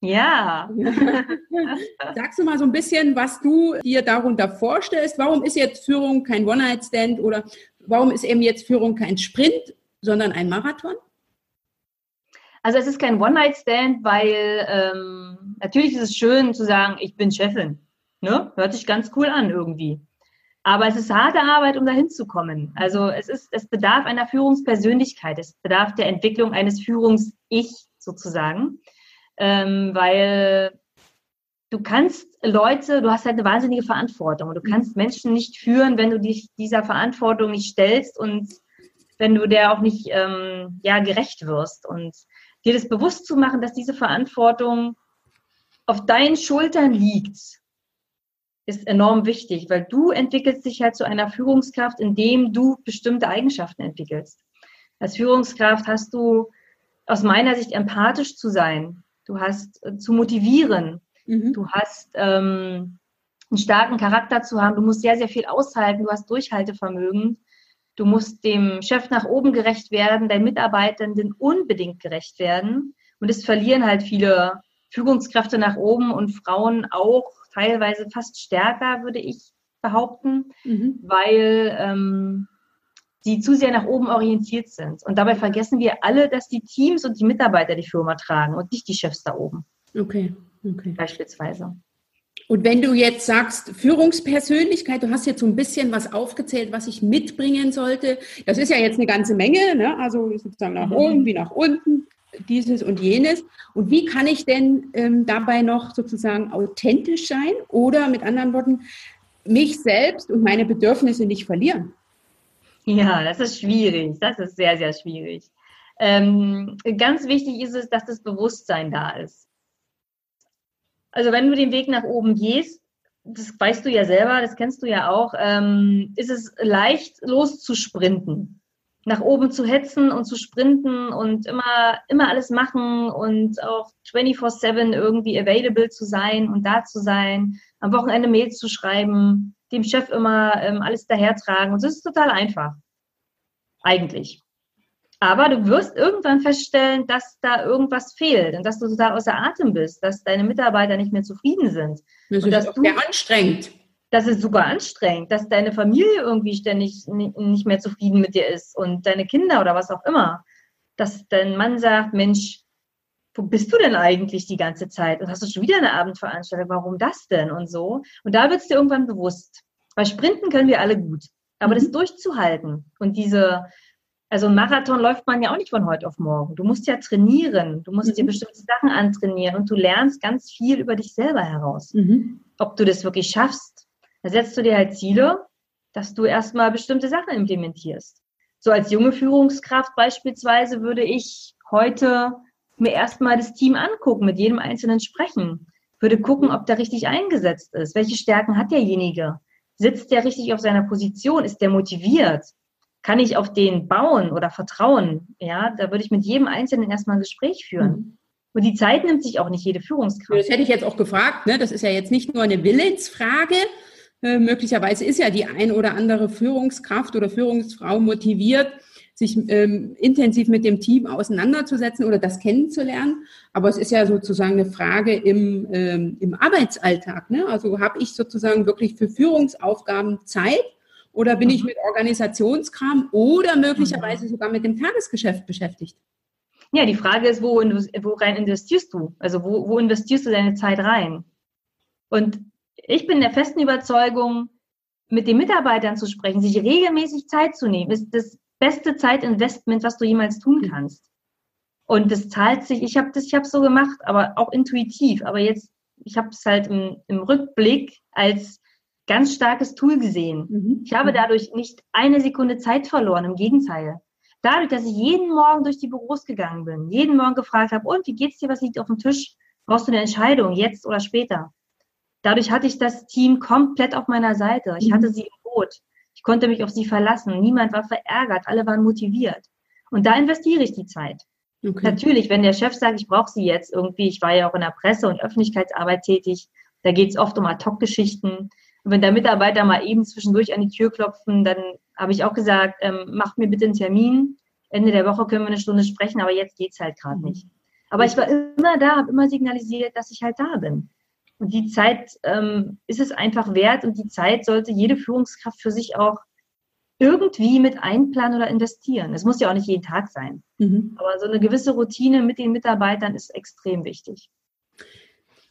Ja. Sagst du mal so ein bisschen, was du dir darunter vorstellst? Warum ist jetzt Führung kein One-Night-Stand oder warum ist eben jetzt Führung kein Sprint, sondern ein Marathon? Also es ist kein One-Night-Stand, weil ähm, natürlich ist es schön zu sagen, ich bin Chefin. Ne? Hört sich ganz cool an irgendwie. Aber es ist harte Arbeit, um dahin zu kommen. Also es ist, es bedarf einer Führungspersönlichkeit, es bedarf der Entwicklung eines Führungs-Ich sozusagen, ähm, weil du kannst Leute, du hast halt eine wahnsinnige Verantwortung und du kannst Menschen nicht führen, wenn du dich dieser Verantwortung nicht stellst und wenn du der auch nicht ähm, ja gerecht wirst. Und dir das bewusst zu machen, dass diese Verantwortung auf deinen Schultern liegt, ist enorm wichtig, weil du entwickelst dich halt zu einer Führungskraft, indem du bestimmte Eigenschaften entwickelst. Als Führungskraft hast du aus meiner Sicht empathisch zu sein. Du hast äh, zu motivieren. Mhm. Du hast ähm, einen starken Charakter zu haben. Du musst sehr, sehr viel aushalten. Du hast Durchhaltevermögen. Du musst dem Chef nach oben gerecht werden, deinen Mitarbeitenden unbedingt gerecht werden. Und es verlieren halt viele Führungskräfte nach oben und Frauen auch teilweise fast stärker, würde ich behaupten, mhm. weil ähm, die zu sehr nach oben orientiert sind. Und dabei vergessen wir alle, dass die Teams und die Mitarbeiter die Firma tragen und nicht die Chefs da oben. Okay, okay. Beispielsweise. Und wenn du jetzt sagst, Führungspersönlichkeit, du hast jetzt so ein bisschen was aufgezählt, was ich mitbringen sollte. Das ist ja jetzt eine ganze Menge, ne? also sozusagen nach mhm. oben wie nach unten, dieses und jenes. Und wie kann ich denn ähm, dabei noch sozusagen authentisch sein oder mit anderen Worten, mich selbst und meine Bedürfnisse nicht verlieren? Ja, das ist schwierig. Das ist sehr, sehr schwierig. Ähm, ganz wichtig ist es, dass das Bewusstsein da ist. Also wenn du den Weg nach oben gehst, das weißt du ja selber, das kennst du ja auch, ähm, ist es leicht loszusprinten, nach oben zu hetzen und zu sprinten und immer, immer alles machen und auch 24-7 irgendwie available zu sein und da zu sein, am Wochenende Mails zu schreiben, dem Chef immer ähm, alles dahertragen. Und das ist total einfach. Eigentlich. Aber du wirst irgendwann feststellen, dass da irgendwas fehlt und dass du total außer Atem bist, dass deine Mitarbeiter nicht mehr zufrieden sind. Das und ist auch sehr anstrengend. Das ist super anstrengend, dass deine Familie irgendwie ständig nicht mehr zufrieden mit dir ist und deine Kinder oder was auch immer. Dass dein Mann sagt, Mensch, wo bist du denn eigentlich die ganze Zeit? Und hast du schon wieder eine Abendveranstaltung? Warum das denn? Und so. Und da wird es dir irgendwann bewusst. Weil Sprinten können wir alle gut. Aber mhm. das durchzuhalten und diese, also ein Marathon läuft man ja auch nicht von heute auf morgen. Du musst ja trainieren, du musst mhm. dir bestimmte Sachen antrainieren und du lernst ganz viel über dich selber heraus. Mhm. Ob du das wirklich schaffst, da setzt du dir halt Ziele, dass du erstmal bestimmte Sachen implementierst. So als junge Führungskraft beispielsweise würde ich heute mir erstmal das Team angucken, mit jedem Einzelnen sprechen, würde gucken, ob der richtig eingesetzt ist, welche Stärken hat derjenige, sitzt der richtig auf seiner Position, ist der motiviert, kann ich auf den bauen oder vertrauen? Ja, da würde ich mit jedem Einzelnen erstmal ein Gespräch führen. Mhm. Und die Zeit nimmt sich auch nicht jede Führungskraft. Das hätte ich jetzt auch gefragt. Ne? Das ist ja jetzt nicht nur eine Willensfrage. Äh, möglicherweise ist ja die ein oder andere Führungskraft oder Führungsfrau motiviert, sich ähm, intensiv mit dem Team auseinanderzusetzen oder das kennenzulernen. Aber es ist ja sozusagen eine Frage im, ähm, im Arbeitsalltag. Ne? Also habe ich sozusagen wirklich für Führungsaufgaben Zeit oder bin mhm. ich mit Organisationskram oder möglicherweise mhm. sogar mit dem Tagesgeschäft beschäftigt? Ja, die Frage ist, wo, rein investierst du? Also wo, wo investierst du deine Zeit rein? Und ich bin der festen Überzeugung, mit den Mitarbeitern zu sprechen, sich regelmäßig Zeit zu nehmen, ist das beste Zeitinvestment, was du jemals tun mhm. kannst. Und das zahlt sich, ich habe das, ich habe so gemacht, aber auch intuitiv. Aber jetzt, ich habe es halt im, im Rückblick als ganz starkes Tool gesehen. Mhm. Ich habe dadurch nicht eine Sekunde Zeit verloren, im Gegenteil. Dadurch, dass ich jeden Morgen durch die Büros gegangen bin, jeden Morgen gefragt habe, und wie geht's dir, was liegt auf dem Tisch? Brauchst du eine Entscheidung, jetzt oder später? Dadurch hatte ich das Team komplett auf meiner Seite. Ich mhm. hatte sie im Boot. Ich konnte mich auf sie verlassen. Niemand war verärgert. Alle waren motiviert. Und da investiere ich die Zeit. Okay. Natürlich, wenn der Chef sagt, ich brauche sie jetzt irgendwie, ich war ja auch in der Presse- und Öffentlichkeitsarbeit tätig, da geht es oft um Ad-Hoc-Geschichten. Und wenn der Mitarbeiter mal eben zwischendurch an die Tür klopfen, dann habe ich auch gesagt, ähm, macht mir bitte einen Termin. Ende der Woche können wir eine Stunde sprechen, aber jetzt geht es halt gerade nicht. Aber ich war immer da, habe immer signalisiert, dass ich halt da bin. Und die Zeit ähm, ist es einfach wert und die Zeit sollte jede Führungskraft für sich auch irgendwie mit einplanen oder investieren. Es muss ja auch nicht jeden Tag sein. Mhm. Aber so eine gewisse Routine mit den Mitarbeitern ist extrem wichtig.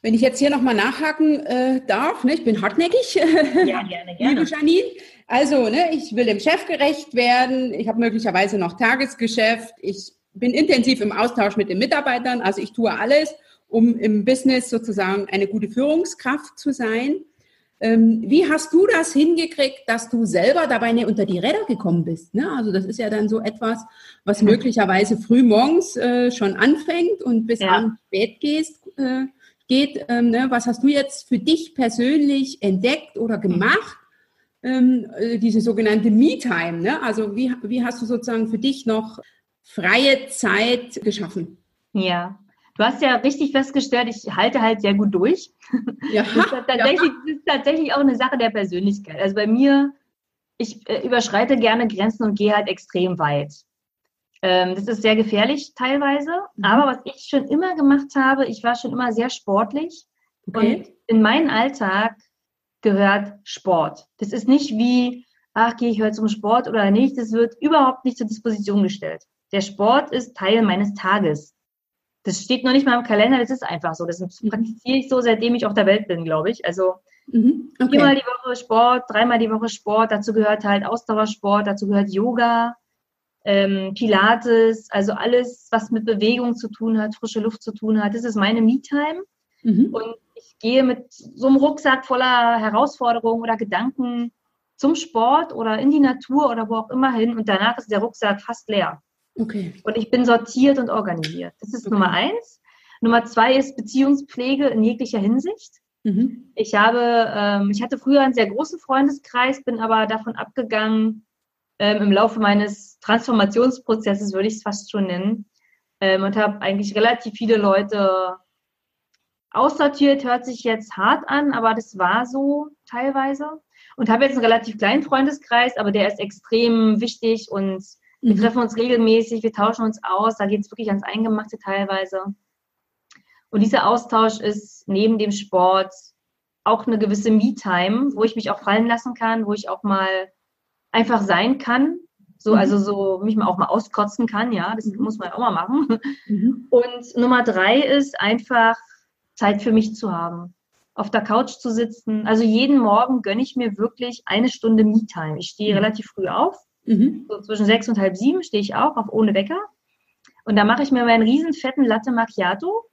Wenn ich jetzt hier nochmal nachhaken äh, darf, ne, ich bin hartnäckig. Ja, gerne, gerne. Liebe Janine. Also, ne, ich will dem Chef gerecht werden. Ich habe möglicherweise noch Tagesgeschäft. Ich bin intensiv im Austausch mit den Mitarbeitern. Also ich tue alles, um im Business sozusagen eine gute Führungskraft zu sein. Ähm, wie hast du das hingekriegt, dass du selber dabei nicht unter die Räder gekommen bist? Ne? Also das ist ja dann so etwas, was möglicherweise früh morgens äh, schon anfängt und bis ja. abends spät gehst, äh, geht. Ähm, ne? Was hast du jetzt für dich persönlich entdeckt oder gemacht? Ähm, äh, diese sogenannte Me-Time. Ne? Also wie, wie hast du sozusagen für dich noch freie Zeit geschaffen? Ja, Du hast ja richtig festgestellt, ich halte halt sehr gut durch. Ja. Das ist tatsächlich, das ist tatsächlich auch eine Sache der Persönlichkeit. Also bei mir, ich äh, überschreite gerne Grenzen und gehe halt extrem weit. Ähm, das ist sehr gefährlich teilweise. Mhm. Aber was ich schon immer gemacht habe, ich war schon immer sehr sportlich. Okay. Und in meinen Alltag gehört Sport. Das ist nicht wie, ach, gehe ich heute zum Sport oder nicht. Das wird überhaupt nicht zur Disposition gestellt. Der Sport ist Teil meines Tages. Das steht noch nicht mal im Kalender, das ist einfach so. Das mhm. praktiziere ich so, seitdem ich auf der Welt bin, glaube ich. Also mhm. okay. viermal die Woche Sport, dreimal die Woche Sport, dazu gehört halt Ausdauersport, dazu gehört Yoga, ähm, Pilates, also alles, was mit Bewegung zu tun hat, frische Luft zu tun hat. Das ist meine Me-Time. Mhm. Und ich gehe mit so einem Rucksack voller Herausforderungen oder Gedanken zum Sport oder in die Natur oder wo auch immer hin und danach ist der Rucksack fast leer. Okay. Und ich bin sortiert und organisiert. Das ist okay. Nummer eins. Nummer zwei ist Beziehungspflege in jeglicher Hinsicht. Mhm. Ich habe, ähm, ich hatte früher einen sehr großen Freundeskreis, bin aber davon abgegangen, ähm, im Laufe meines Transformationsprozesses würde ich es fast schon nennen, ähm, und habe eigentlich relativ viele Leute aussortiert, hört sich jetzt hart an, aber das war so teilweise. Und habe jetzt einen relativ kleinen Freundeskreis, aber der ist extrem wichtig und wir mhm. treffen uns regelmäßig, wir tauschen uns aus, da geht es wirklich ans Eingemachte teilweise. Und dieser Austausch ist neben dem Sport auch eine gewisse Me-Time, wo ich mich auch fallen lassen kann, wo ich auch mal einfach sein kann. So, mhm. also so mich mal auch mal auskotzen kann, ja, das mhm. muss man auch mal machen. Mhm. Und Nummer drei ist einfach Zeit für mich zu haben. Auf der Couch zu sitzen. Also jeden Morgen gönne ich mir wirklich eine Stunde Me-Time. Ich stehe mhm. relativ früh auf, Mhm. So zwischen sechs und halb sieben stehe ich auch auf ohne Wecker. Und da mache ich mir meinen riesen fetten Latte Macchiato,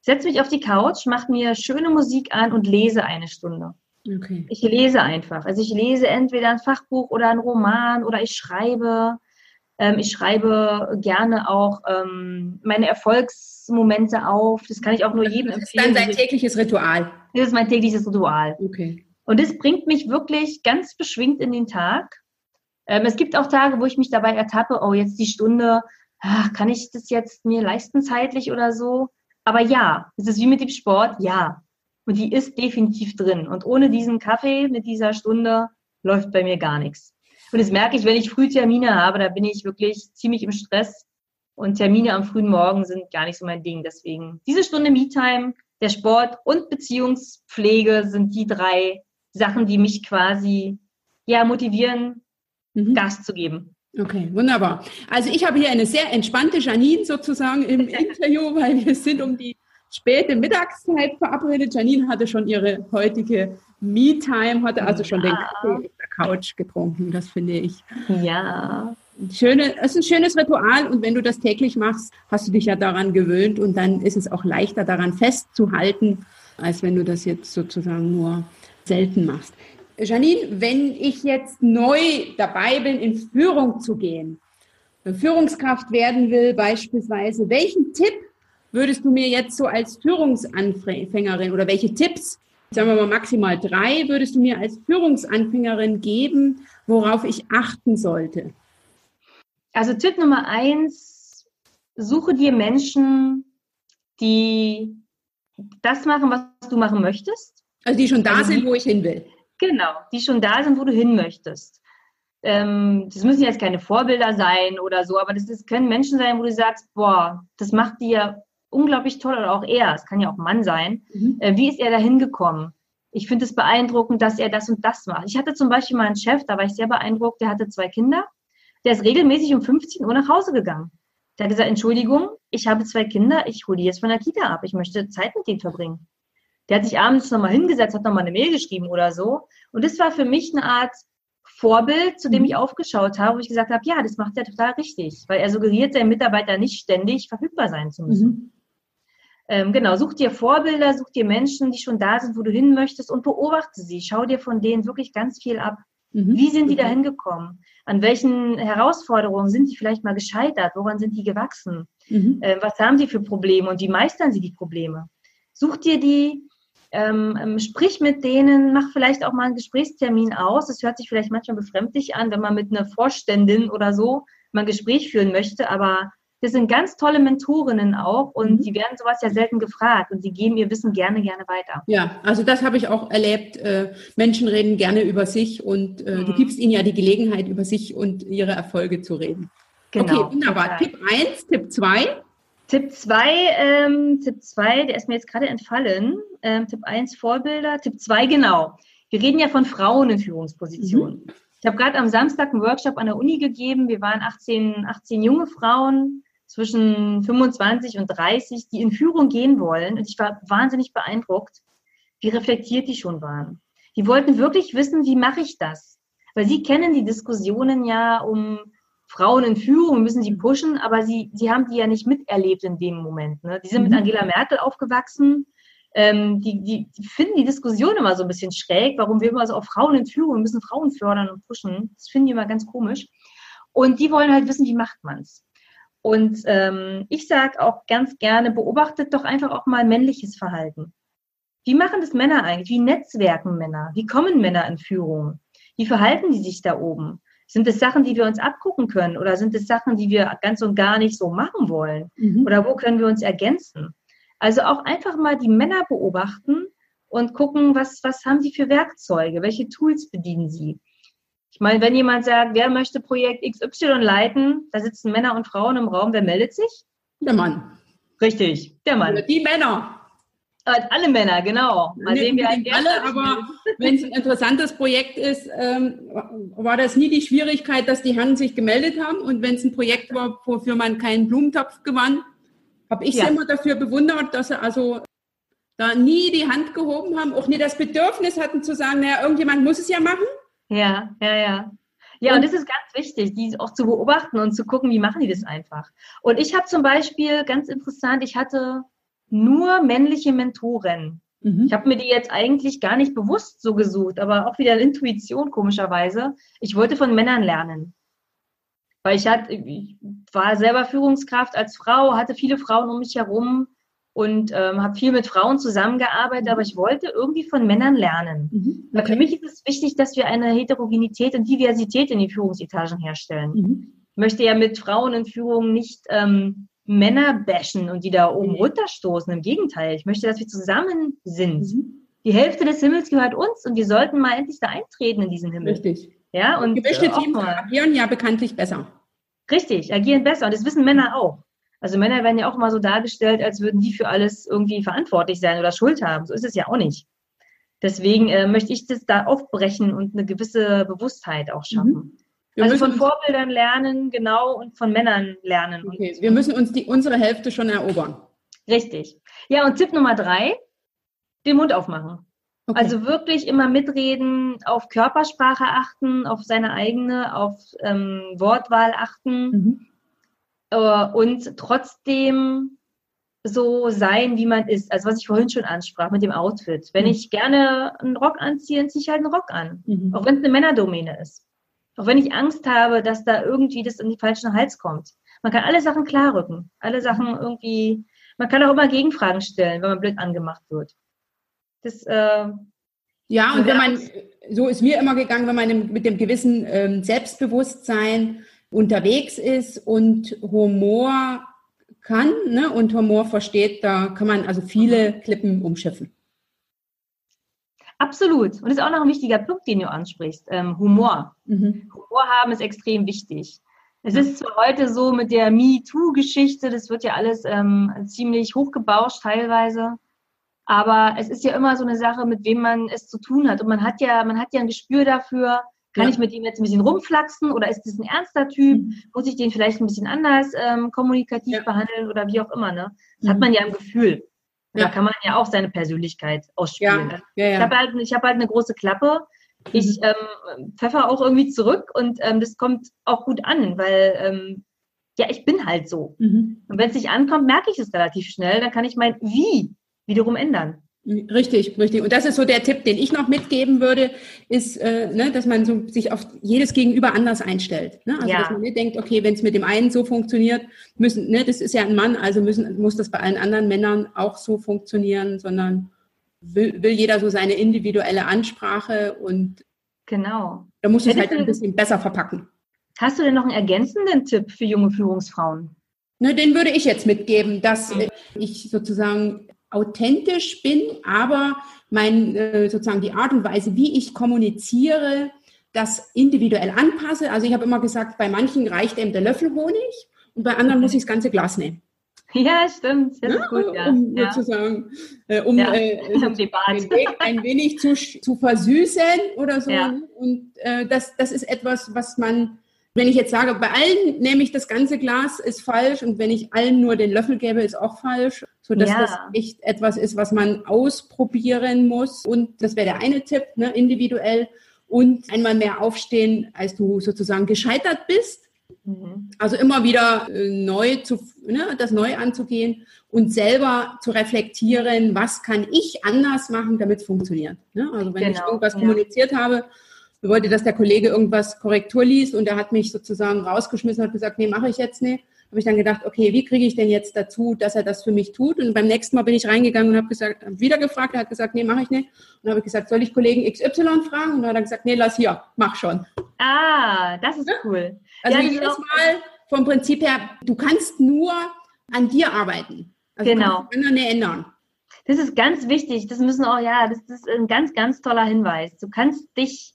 setze mich auf die Couch, mache mir schöne Musik an und lese eine Stunde. Okay. Ich lese einfach. Also ich lese entweder ein Fachbuch oder ein Roman oder ich schreibe. Ähm, ich schreibe gerne auch ähm, meine Erfolgsmomente auf. Das kann ich auch nur jedem empfehlen. Das ist dann dein tägliches Ritual. Das ist mein tägliches Ritual. Okay. Und das bringt mich wirklich ganz beschwingt in den Tag. Ähm, es gibt auch Tage, wo ich mich dabei ertappe, oh, jetzt die Stunde, ach, kann ich das jetzt mir leisten zeitlich oder so? Aber ja, es ist wie mit dem Sport, ja. Und die ist definitiv drin. Und ohne diesen Kaffee mit dieser Stunde läuft bei mir gar nichts. Und das merke ich, wenn ich früh Termine habe, da bin ich wirklich ziemlich im Stress. Und Termine am frühen Morgen sind gar nicht so mein Ding. Deswegen diese Stunde Me-Time, der Sport und Beziehungspflege sind die drei Sachen, die mich quasi ja motivieren, mhm. Gas zu geben. Okay, wunderbar. Also ich habe hier eine sehr entspannte Janine sozusagen im Interview, weil wir sind um die späte Mittagszeit verabredet. Janine hatte schon ihre heutige Me-Time, hatte also schon ja. den Kaffee auf der Couch getrunken. Das finde ich. Ja. Schöne, es ist ein schönes Ritual und wenn du das täglich machst, hast du dich ja daran gewöhnt und dann ist es auch leichter daran festzuhalten, als wenn du das jetzt sozusagen nur selten machst. Janine, wenn ich jetzt neu dabei bin, in Führung zu gehen, Führungskraft werden will beispielsweise, welchen Tipp würdest du mir jetzt so als Führungsanfängerin oder welche Tipps, sagen wir mal maximal drei, würdest du mir als Führungsanfängerin geben, worauf ich achten sollte? Also Tipp Nummer eins, suche dir Menschen, die das machen, was du machen möchtest. Also die schon da also, sind, wo ich hin will. Genau, die schon da sind, wo du hin möchtest. Ähm, das müssen jetzt keine Vorbilder sein oder so, aber das ist, können Menschen sein, wo du sagst, boah, das macht dir unglaublich toll oder auch er, es kann ja auch ein Mann sein. Mhm. Äh, wie ist er da hingekommen? Ich finde es beeindruckend, dass er das und das macht. Ich hatte zum Beispiel mal einen Chef, da war ich sehr beeindruckt, der hatte zwei Kinder. Der ist regelmäßig um 15 Uhr nach Hause gegangen. Der hat gesagt, Entschuldigung, ich habe zwei Kinder, ich hole die jetzt von der Kita ab. Ich möchte Zeit mit denen verbringen. Der hat sich abends nochmal hingesetzt, hat nochmal eine Mail geschrieben oder so. Und das war für mich eine Art Vorbild, zu dem mhm. ich aufgeschaut habe, wo ich gesagt habe, ja, das macht er total richtig, weil er suggeriert seinen Mitarbeiter nicht ständig verfügbar sein zu müssen. Mhm. Ähm, genau, such dir Vorbilder, such dir Menschen, die schon da sind, wo du hin möchtest und beobachte sie. Schau dir von denen wirklich ganz viel ab. Mhm. Wie sind die da hingekommen? An welchen Herausforderungen sind die vielleicht mal gescheitert? Woran sind die gewachsen? Mhm. Äh, was haben sie für Probleme und wie meistern sie die Probleme? Such dir die, ähm, ähm, sprich mit denen, mach vielleicht auch mal einen Gesprächstermin aus. Das hört sich vielleicht manchmal befremdlich an, wenn man mit einer Vorständin oder so mal ein Gespräch führen möchte, aber das sind ganz tolle Mentorinnen auch und mhm. die werden sowas ja selten gefragt und sie geben ihr Wissen gerne, gerne weiter. Ja, also das habe ich auch erlebt. Äh, Menschen reden gerne über sich und äh, mhm. du gibst ihnen ja die Gelegenheit, über sich und ihre Erfolge zu reden. Genau. Okay, wunderbar. Tipp 1, Tipp 2. Tipp 2, ähm, Tipp 2, der ist mir jetzt gerade entfallen. Ähm, Tipp 1 Vorbilder, Tipp 2 genau. Wir reden ja von Frauen in Führungspositionen. Mhm. Ich habe gerade am Samstag einen Workshop an der Uni gegeben. Wir waren 18, 18 junge Frauen, zwischen 25 und 30, die in Führung gehen wollen. Und ich war wahnsinnig beeindruckt, wie reflektiert die schon waren. Die wollten wirklich wissen, wie mache ich das? Weil sie kennen die Diskussionen ja um Frauen in Führung, müssen sie pushen, aber sie, sie haben die ja nicht miterlebt in dem Moment. Ne? Die sind mhm. mit Angela Merkel aufgewachsen. Ähm, die, die, die, finden die Diskussion immer so ein bisschen schräg, warum wir immer so auf Frauen in Führung, wir müssen Frauen fördern und pushen. Das finden die immer ganz komisch. Und die wollen halt wissen, wie macht man es. Und ähm, ich sage auch ganz gerne, beobachtet doch einfach auch mal männliches Verhalten. Wie machen das Männer eigentlich? Wie netzwerken Männer? Wie kommen Männer in Führung? Wie verhalten die sich da oben? Sind es Sachen, die wir uns abgucken können? Oder sind es Sachen, die wir ganz und gar nicht so machen wollen? Mhm. Oder wo können wir uns ergänzen? Also auch einfach mal die Männer beobachten und gucken, was, was haben sie für Werkzeuge? Welche Tools bedienen sie? Ich meine, wenn jemand sagt, wer möchte Projekt XY leiten, da sitzen Männer und Frauen im Raum, wer meldet sich? Der Mann. Richtig, der Mann. Die Männer. Äh, alle Männer, genau. Mal sehen wir alle, aber wenn es ein interessantes Projekt ist, ähm, war das nie die Schwierigkeit, dass die Herren sich gemeldet haben. Und wenn es ein Projekt war, wofür man keinen Blumentopf gewann, habe ich ja. sie immer dafür bewundert, dass sie also da nie die Hand gehoben haben, auch nie das Bedürfnis hatten zu sagen, naja, irgendjemand muss es ja machen. Ja, ja, ja. Ja, und, das ist ganz wichtig, die auch zu beobachten und zu gucken, wie machen die das einfach. Und ich habe zum Beispiel, ganz interessant, ich hatte nur männliche Mentoren. Mhm. Ich habe mir die jetzt eigentlich gar nicht bewusst so gesucht, aber auch wieder Intuition komischerweise. Ich wollte von Männern lernen. Weil ich, hatte, ich war selber Führungskraft als Frau, hatte viele Frauen um mich herum und ähm, habe viel mit Frauen zusammengearbeitet, aber ich wollte irgendwie von Männern lernen. Mhm. Okay. Für mich ist es wichtig, dass wir eine Heterogenität und Diversität in den Führungsetagen herstellen. Mhm. Ich möchte ja mit Frauen in Führung nicht ähm, Männer bashen und die da oben mhm. runterstoßen. Im Gegenteil, ich möchte, dass wir zusammen sind. Mhm. Die Hälfte des Himmels gehört uns und wir sollten mal endlich da eintreten in diesen Himmel. Richtig. Ja, und gemischte äh, Teams agieren ja bekanntlich besser. Richtig, agieren besser und das wissen Männer auch. Also Männer werden ja auch immer so dargestellt, als würden die für alles irgendwie verantwortlich sein oder Schuld haben. So ist es ja auch nicht. Deswegen äh, möchte ich das da aufbrechen und eine gewisse Bewusstheit auch schaffen. Mhm. Also von Vorbildern lernen, genau, und von Männern lernen. Okay, wir müssen uns die, unsere Hälfte schon erobern. Richtig. Ja, und Tipp Nummer drei, den Mund aufmachen. Okay. Also wirklich immer mitreden, auf Körpersprache achten, auf seine eigene, auf ähm, Wortwahl achten. Mhm äh, und trotzdem so sein, wie man ist. Also was ich vorhin schon ansprach mit dem Outfit. Wenn mhm. ich gerne einen Rock anziehe, dann ziehe ich halt einen Rock an. Mhm. Auch wenn es eine Männerdomäne ist. Auch wenn ich Angst habe, dass da irgendwie das in den falschen Hals kommt. Man kann alle Sachen klarrücken. Alle Sachen irgendwie, man kann auch immer Gegenfragen stellen, wenn man blöd angemacht wird. Das, äh, ja, und wenn man, so ist mir immer gegangen, wenn man mit dem gewissen ähm, Selbstbewusstsein unterwegs ist und Humor kann ne, und Humor versteht, da kann man also viele Klippen umschiffen. Absolut. Und das ist auch noch ein wichtiger Punkt, den du ansprichst. Ähm, Humor. Mhm. Humor haben ist extrem wichtig. Es ist zwar heute so mit der MeToo-Geschichte, das wird ja alles ähm, ziemlich hochgebauscht teilweise, aber es ist ja immer so eine Sache, mit wem man es zu tun hat. Und man hat ja, man hat ja ein Gespür dafür, kann ja. ich mit ihm jetzt ein bisschen rumflaxen oder ist das ein ernster Typ? Mhm. Muss ich den vielleicht ein bisschen anders ähm, kommunikativ ja. behandeln oder wie auch immer? Ne? Das mhm. hat man ja im Gefühl. Da kann man ja auch seine Persönlichkeit ausspielen. Ne? Ich habe halt, hab halt eine große Klappe. Ich mhm. ähm, pfeffer auch irgendwie zurück und ähm, das kommt auch gut an, weil ähm, ja, ich bin halt so. Mhm. Und wenn es nicht ankommt, merke ich es relativ schnell, dann kann ich mein Wie wiederum ändern. Richtig, richtig. Und das ist so der Tipp, den ich noch mitgeben würde, ist, äh, ne, dass man so sich auf jedes Gegenüber anders einstellt. Ne? Also ja. dass man nicht denkt, okay, wenn es mit dem einen so funktioniert, müssen, ne, das ist ja ein Mann, also müssen, muss das bei allen anderen Männern auch so funktionieren, sondern will, will jeder so seine individuelle Ansprache und genau. Da muss es halt ein bisschen besser verpacken. Hast du denn noch einen ergänzenden Tipp für junge Führungsfrauen? Ne, den würde ich jetzt mitgeben, dass mhm. ich sozusagen authentisch bin, aber mein, äh, sozusagen die Art und Weise, wie ich kommuniziere, das individuell anpasse. Also ich habe immer gesagt, bei manchen reicht eben der Löffel Honig und bei anderen muss ich das ganze Glas nehmen. Ja, stimmt. Das ist gut, ja. Um ja. sozusagen, äh, um, ja. äh, um den Weg ein wenig zu, zu versüßen oder so. Ja. Und äh, das, das ist etwas, was man wenn ich jetzt sage, bei allen nehme ich das ganze Glas, ist falsch und wenn ich allen nur den Löffel gebe, ist auch falsch, so dass ja. das echt etwas ist, was man ausprobieren muss. Und das wäre der eine Tipp, ne, individuell und einmal mehr aufstehen, als du sozusagen gescheitert bist. Mhm. Also immer wieder äh, neu zu, ne, das neu anzugehen und selber zu reflektieren, was kann ich anders machen, damit es funktioniert. Ne? Also wenn genau. ich irgendwas ja. kommuniziert habe, wollte, dass der Kollege irgendwas Korrektur liest und er hat mich sozusagen rausgeschmissen und hat gesagt, nee, mache ich jetzt nicht. Habe ich dann gedacht, okay, wie kriege ich denn jetzt dazu, dass er das für mich tut? Und beim nächsten Mal bin ich reingegangen und habe gesagt, hab wieder gefragt, er hat gesagt, nee, mache ich nicht. Und habe ich gesagt, soll ich Kollegen XY fragen? Und dann hat er gesagt, nee, lass hier, mach schon. Ah, das ist cool. Also ja, jedes Mal vom Prinzip her, du kannst nur an dir arbeiten. Also genau. Du kannst ändern. Das ist ganz wichtig. Das müssen auch, ja, das ist ein ganz, ganz toller Hinweis. Du kannst dich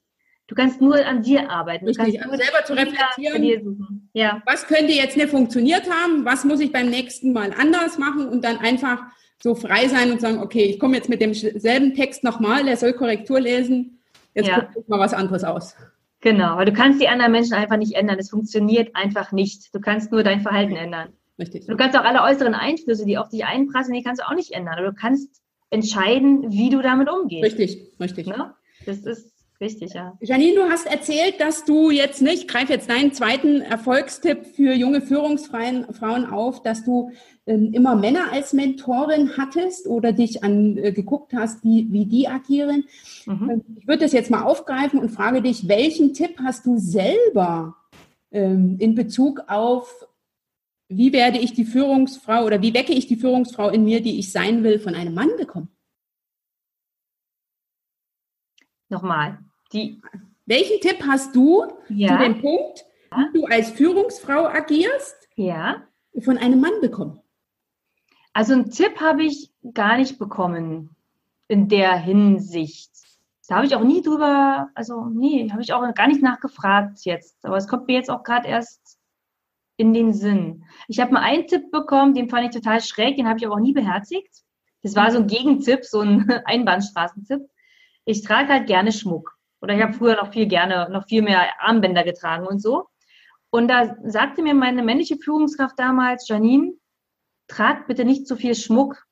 Du kannst nur an dir arbeiten. Du Richtig, also selber zu reflektieren. Ja. Was könnte jetzt nicht funktioniert haben? Was muss ich beim nächsten Mal anders machen? Und dann einfach so frei sein und sagen, okay, ich komme jetzt mit demselben Text nochmal, der soll Korrektur lesen. Jetzt ja. guck mal was anderes aus. Genau, weil du kannst die anderen Menschen einfach nicht ändern. Es funktioniert einfach nicht. Du kannst nur dein Verhalten ändern. Richtig. Du kannst auch alle äußeren Einflüsse, die auf dich einprassen, die kannst du auch nicht ändern. Aber du kannst entscheiden, wie du damit umgehst. Richtig, richtig. Ne? Das ist Richtig, ja. Janine, du hast erzählt, dass du jetzt nicht, ich greife jetzt deinen zweiten Erfolgstipp für junge Führungsfrauen auf, dass du ähm, immer Männer als Mentorin hattest oder dich an äh, geguckt hast, wie, wie die agieren. Mhm. Ähm, ich würde das jetzt mal aufgreifen und frage dich, welchen Tipp hast du selber ähm, in Bezug auf, wie werde ich die Führungsfrau oder wie wecke ich die Führungsfrau in mir, die ich sein will, von einem Mann bekommen? Nochmal. Die, welchen Tipp hast du ja. zu dem Punkt, wie du als Führungsfrau agierst, ja. von einem Mann bekommen? Also einen Tipp habe ich gar nicht bekommen in der Hinsicht. Da habe ich auch nie drüber, also nee, habe ich auch gar nicht nachgefragt jetzt. Aber es kommt mir jetzt auch gerade erst in den Sinn. Ich habe mal einen Tipp bekommen, den fand ich total schräg, den habe ich aber auch nie beherzigt. Das war so ein Gegentipp, so ein Einbahnstraßentipp. Ich trage halt gerne Schmuck. Oder ich habe früher noch viel gerne, noch viel mehr Armbänder getragen und so. Und da sagte mir meine männliche Führungskraft damals, Janine, trag bitte nicht so viel Schmuck,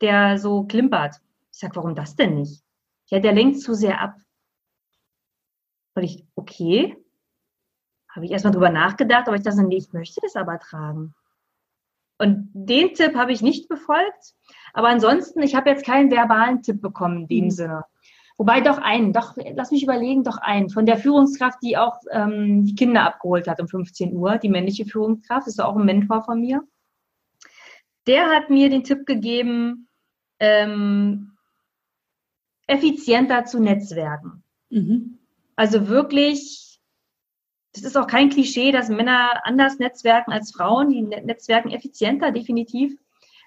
der so klimpert. Ich sag, warum das denn nicht? Ja, der lenkt zu sehr ab. Und ich, okay. Habe ich erstmal drüber nachgedacht, aber ich dachte, nee, ich möchte das aber tragen. Und den Tipp habe ich nicht befolgt. Aber ansonsten, ich habe jetzt keinen verbalen Tipp bekommen in dem mhm. Sinne. Wobei doch einen, doch, lass mich überlegen, doch einen. Von der Führungskraft, die auch ähm, die Kinder abgeholt hat um 15 Uhr, die männliche Führungskraft, ist auch ein Mentor von mir. Der hat mir den Tipp gegeben, ähm, effizienter zu netzwerken. Mhm. Also wirklich, das ist auch kein Klischee, dass Männer anders netzwerken als Frauen. Die netzwerken effizienter, definitiv.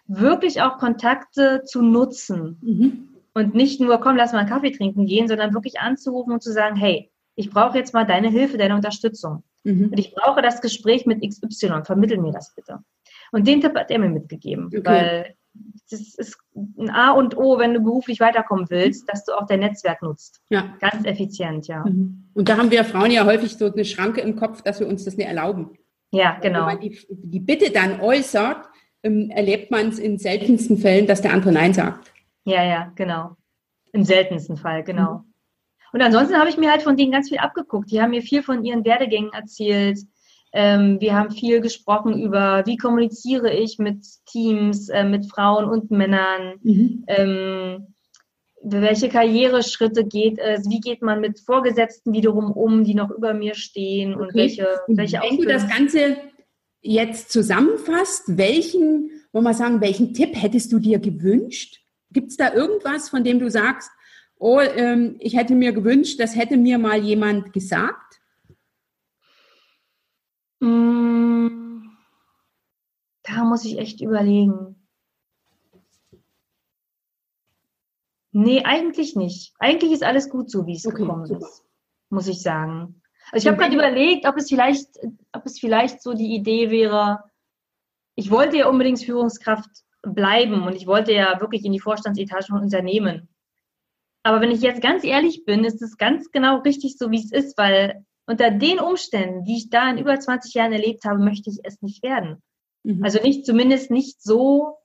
Wirklich auch Kontakte zu nutzen. Mhm. Und nicht nur, komm, lass mal einen Kaffee trinken gehen, sondern wirklich anzurufen und zu sagen, hey, ich brauche jetzt mal deine Hilfe, deine Unterstützung. Mhm. Und ich brauche das Gespräch mit XY, vermittel mir das bitte. Und den Tipp hat er mir mitgegeben, okay. weil das ist ein A und O, wenn du beruflich weiterkommen willst, dass du auch dein Netzwerk nutzt. Ja. Ganz effizient, ja. Mhm. Und da haben wir Frauen ja häufig so eine Schranke im Kopf, dass wir uns das nicht erlauben. Ja, genau. Wenn man die, die Bitte dann äußert, ähm, erlebt man es in seltensten Fällen, dass der andere Nein sagt. Ja, ja, genau. Im seltensten Fall, genau. Mhm. Und ansonsten habe ich mir halt von denen ganz viel abgeguckt. Die haben mir viel von ihren Werdegängen erzählt, Ähm, wir haben viel gesprochen über, wie kommuniziere ich mit Teams, äh, mit Frauen und Männern. Mhm. Ähm, welche Karriereschritte geht es? Wie geht man mit Vorgesetzten wiederum um, die noch über mir stehen? Und okay. welche, welche Wenn du das Ganze jetzt zusammenfasst, welchen, wollen wir sagen, welchen Tipp hättest du dir gewünscht? Gibt es da irgendwas, von dem du sagst, oh, ähm, ich hätte mir gewünscht, das hätte mir mal jemand gesagt? Mm, da muss ich echt überlegen. Nee, eigentlich nicht. Eigentlich ist alles gut so, wie es okay, gekommen super. ist, muss ich sagen. Also ich habe gerade überlegt, ob es vielleicht, ob es vielleicht so die Idee wäre, ich wollte ja unbedingt Führungskraft bleiben und ich wollte ja wirklich in die Vorstandsetage von Unternehmen. Aber wenn ich jetzt ganz ehrlich bin, ist es ganz genau richtig so, wie es ist, weil unter den Umständen, die ich da in über 20 Jahren erlebt habe, möchte ich es nicht werden. Mhm. Also nicht, zumindest nicht so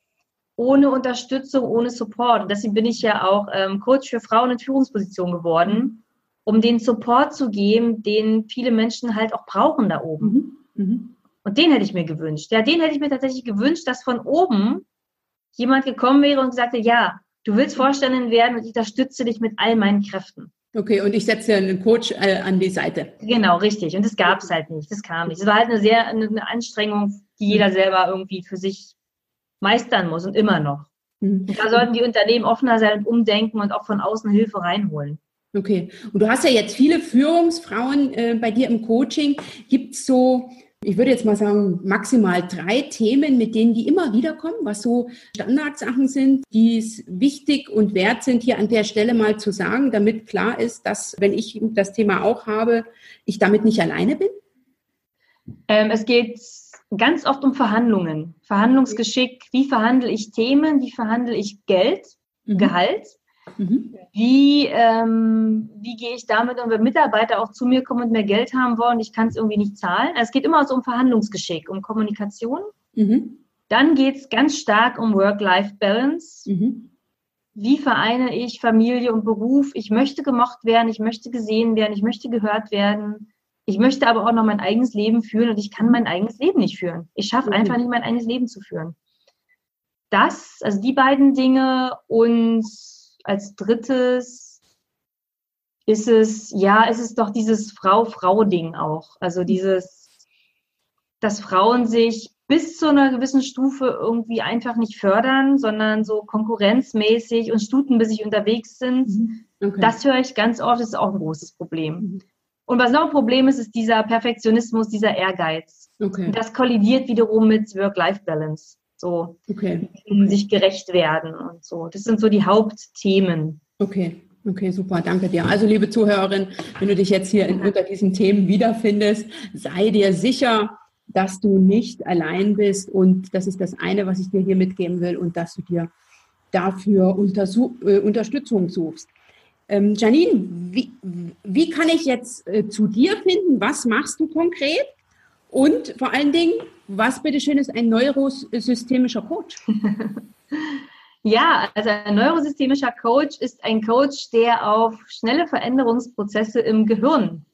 ohne Unterstützung, ohne Support. Und deswegen bin ich ja auch ähm, Coach für Frauen in Führungspositionen geworden, um den Support zu geben, den viele Menschen halt auch brauchen da oben. Mhm. Mhm. Und den hätte ich mir gewünscht. Ja, den hätte ich mir tatsächlich gewünscht, dass von oben jemand gekommen wäre und gesagt hätte, ja, du willst Vorständin werden und ich unterstütze dich mit all meinen Kräften. Okay, und ich setze einen Coach äh, an die Seite. Genau, richtig. Und das gab es halt nicht. Das kam nicht. Es war halt eine sehr eine Anstrengung, die jeder selber irgendwie für sich meistern muss und immer noch. Mhm. Da sollten die Unternehmen offener sein und umdenken und auch von außen Hilfe reinholen. Okay. Und du hast ja jetzt viele Führungsfrauen äh, bei dir im Coaching. Gibt es so ich würde jetzt mal sagen, maximal drei Themen, mit denen die immer wieder kommen, was so Standardsachen sind, die es wichtig und wert sind, hier an der Stelle mal zu sagen, damit klar ist, dass, wenn ich das Thema auch habe, ich damit nicht alleine bin? Ähm, es geht ganz oft um Verhandlungen, Verhandlungsgeschick. Wie verhandle ich Themen? Wie verhandle ich Geld, mhm. Gehalt? Mhm. Wie, ähm, wie gehe ich damit um, wenn Mitarbeiter auch zu mir kommen und mehr Geld haben wollen, ich kann es irgendwie nicht zahlen? Also es geht immer so um Verhandlungsgeschick, um Kommunikation. Mhm. Dann geht es ganz stark um Work-Life-Balance. Mhm. Wie vereine ich Familie und Beruf? Ich möchte gemocht werden, ich möchte gesehen werden, ich möchte gehört werden. Ich möchte aber auch noch mein eigenes Leben führen und ich kann mein eigenes Leben nicht führen. Ich schaffe mhm. einfach nicht, mein eigenes Leben zu führen. Das, also die beiden Dinge und als drittes ist es, ja, ist es doch dieses Frau-Frau-Ding auch. Also dieses, dass Frauen sich bis zu einer gewissen Stufe irgendwie einfach nicht fördern, sondern so konkurrenzmäßig und stutenbissig unterwegs sind. Mhm. Okay. Das höre ich ganz oft, das ist auch ein großes Problem. Mhm. Und was noch ein Problem ist, ist dieser Perfektionismus, dieser Ehrgeiz. Okay. Und das kollidiert wiederum mit Work-Life-Balance so okay. sich gerecht werden und so. Das sind so die Hauptthemen. Okay. Okay, super, danke dir. Also, liebe Zuhörerin, wenn du dich jetzt hier in, unter diesen Themen wiederfindest, sei dir sicher, dass du nicht allein bist und das ist das eine, was ich dir hier mitgeben will und dass du dir dafür äh, Unterstützung suchst. Ähm, Janine, wie, wie kann ich jetzt äh, zu dir finden? Was machst du konkret? Und vor allen Dingen, was bitteschön ist ein neurosystemischer Coach? Ja, also ein neurosystemischer Coach ist ein Coach, der auf schnelle Veränderungsprozesse im Gehirn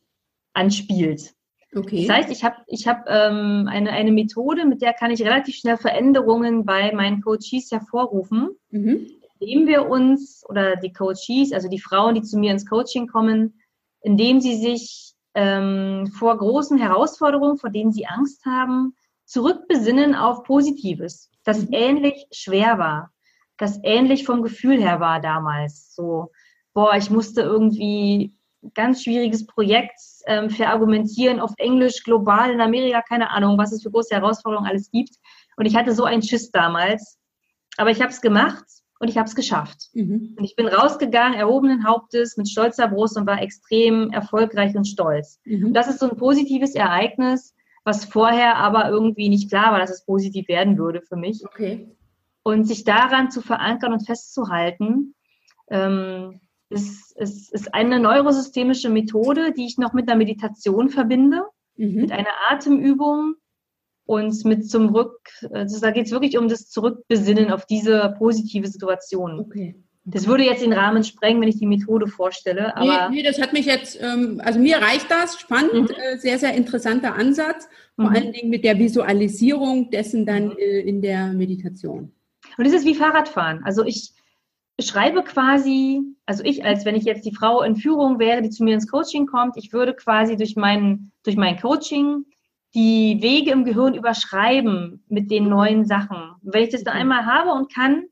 anspielt. Okay. Das heißt, ich habe ich hab, ähm, eine, eine Methode, mit der kann ich relativ schnell Veränderungen bei meinen Coaches hervorrufen, mhm. indem wir uns, oder die Coaches, also die Frauen, die zu mir ins Coaching kommen, indem sie sich ähm, vor großen Herausforderungen, vor denen sie Angst haben, zurückbesinnen auf Positives, das mhm. ähnlich schwer war, das ähnlich vom Gefühl her war damals. So, boah, ich musste irgendwie ganz schwieriges Projekt ähm, verargumentieren auf Englisch, global in Amerika, keine Ahnung, was es für große Herausforderungen alles gibt. Und ich hatte so einen Schiss damals. Aber ich habe es gemacht und ich habe es geschafft. Mhm. Und ich bin rausgegangen, erhobenen Hauptes, mit stolzer Brust und war extrem erfolgreich und stolz. Mhm. Und das ist so ein positives Ereignis, was vorher aber irgendwie nicht klar war, dass es positiv werden würde für mich. Okay. Und sich daran zu verankern und festzuhalten, ähm, ist, ist, ist eine neurosystemische Methode, die ich noch mit einer Meditation verbinde, mhm. mit einer Atemübung, und mit zum Rück, also da geht es wirklich um das Zurückbesinnen auf diese positive Situation. Okay. Das würde jetzt den Rahmen sprengen, wenn ich die Methode vorstelle. Aber nee, nee, das hat mich jetzt, ähm, also mir reicht das, spannend, mhm. äh, sehr, sehr interessanter Ansatz, vor mhm. allen Dingen mit der Visualisierung dessen dann mhm. äh, in der Meditation. Und es ist wie Fahrradfahren. Also ich schreibe quasi, also ich, als wenn ich jetzt die Frau in Führung wäre, die zu mir ins Coaching kommt, ich würde quasi durch mein, durch mein Coaching die Wege im Gehirn überschreiben mit den neuen Sachen. Wenn ich das dann einmal habe und kann,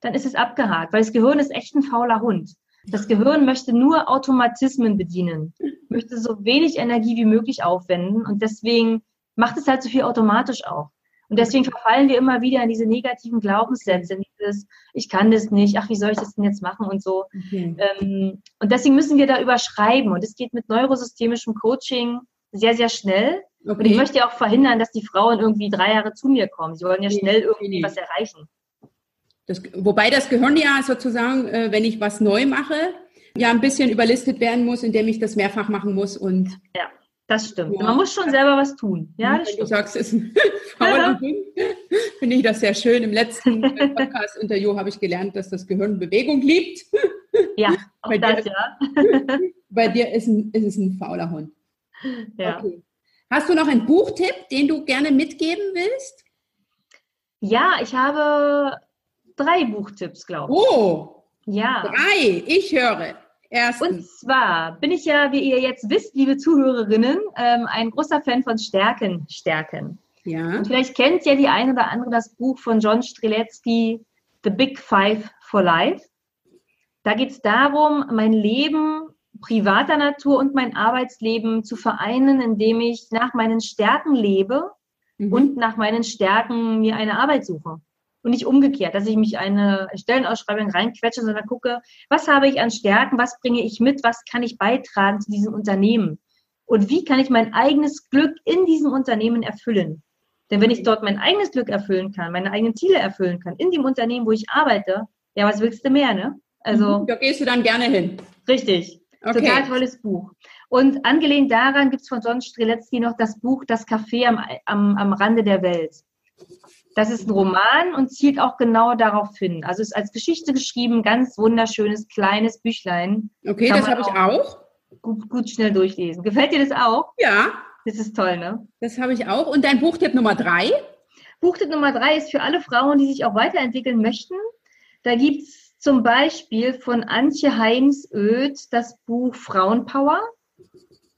dann ist es abgehakt, weil das Gehirn ist echt ein fauler Hund. Das Gehirn möchte nur Automatismen bedienen, möchte so wenig Energie wie möglich aufwenden und deswegen macht es halt so viel automatisch auch. Und deswegen verfallen wir immer wieder in diese negativen Glaubenssätze, in dieses, ich kann das nicht, ach, wie soll ich das denn jetzt machen und so. Okay. Ähm, und deswegen müssen wir da überschreiben. Und es geht mit neurosystemischem Coaching sehr, sehr schnell. Okay. Und ich möchte ja auch verhindern, dass die Frauen irgendwie drei Jahre zu mir kommen. Sie wollen ja schnell irgendwie was erreichen. Das, wobei das Gehirn ja sozusagen, äh, wenn ich was neu mache, ja ein bisschen überlistet werden muss, indem ich das mehrfach machen muss und ja. Das stimmt. Ja. Man muss schon selber was tun. Ja, das Wenn stimmt. du sagst, es ist ein fauler Hund, finde ich das sehr schön. Im letzten Podcast-Interview habe ich gelernt, dass das Gehirn Bewegung liebt. Ja, auch bei das, dir, ja. bei dir ist, ein, ist es ein fauler Hund. Ja. Okay. Hast du noch einen Buchtipp, den du gerne mitgeben willst? Ja, ich habe drei Buchtipps, glaube ich. Oh, ja. Drei, ich höre. Erstens. Und zwar bin ich ja, wie ihr jetzt wisst, liebe Zuhörerinnen, ähm, ein großer Fan von Stärken, Stärken. Ja. Und vielleicht kennt ja die eine oder andere das Buch von John Streletsky, The Big Five for Life. Da geht es darum, mein Leben privater Natur und mein Arbeitsleben zu vereinen, indem ich nach meinen Stärken lebe mhm. und nach meinen Stärken mir eine Arbeit suche und nicht umgekehrt, dass ich mich eine Stellenausschreibung reinquetsche, sondern gucke, was habe ich an Stärken, was bringe ich mit, was kann ich beitragen zu diesem Unternehmen und wie kann ich mein eigenes Glück in diesem Unternehmen erfüllen. Denn wenn ich dort mein eigenes Glück erfüllen kann, meine eigenen Ziele erfüllen kann, in dem Unternehmen, wo ich arbeite, ja, was willst du mehr, ne? Also. Mhm, da gehst du dann gerne hin. Richtig. Okay. Total tolles Buch. Und angelehnt daran gibt es von John Streletzky noch das Buch Das Café am, am, am Rande der Welt. Das ist ein Roman und zielt auch genau darauf hin. Also ist als Geschichte geschrieben, ganz wunderschönes kleines Büchlein. Okay, Kann das habe ich auch. Gut, gut schnell durchlesen. Gefällt dir das auch? Ja. Das ist toll, ne? Das habe ich auch. Und dein Buchtipp Nummer drei? Buchtipp Nummer drei ist für alle Frauen, die sich auch weiterentwickeln möchten. Da gibt es zum Beispiel von Antje Heims-Oeth das Buch Frauenpower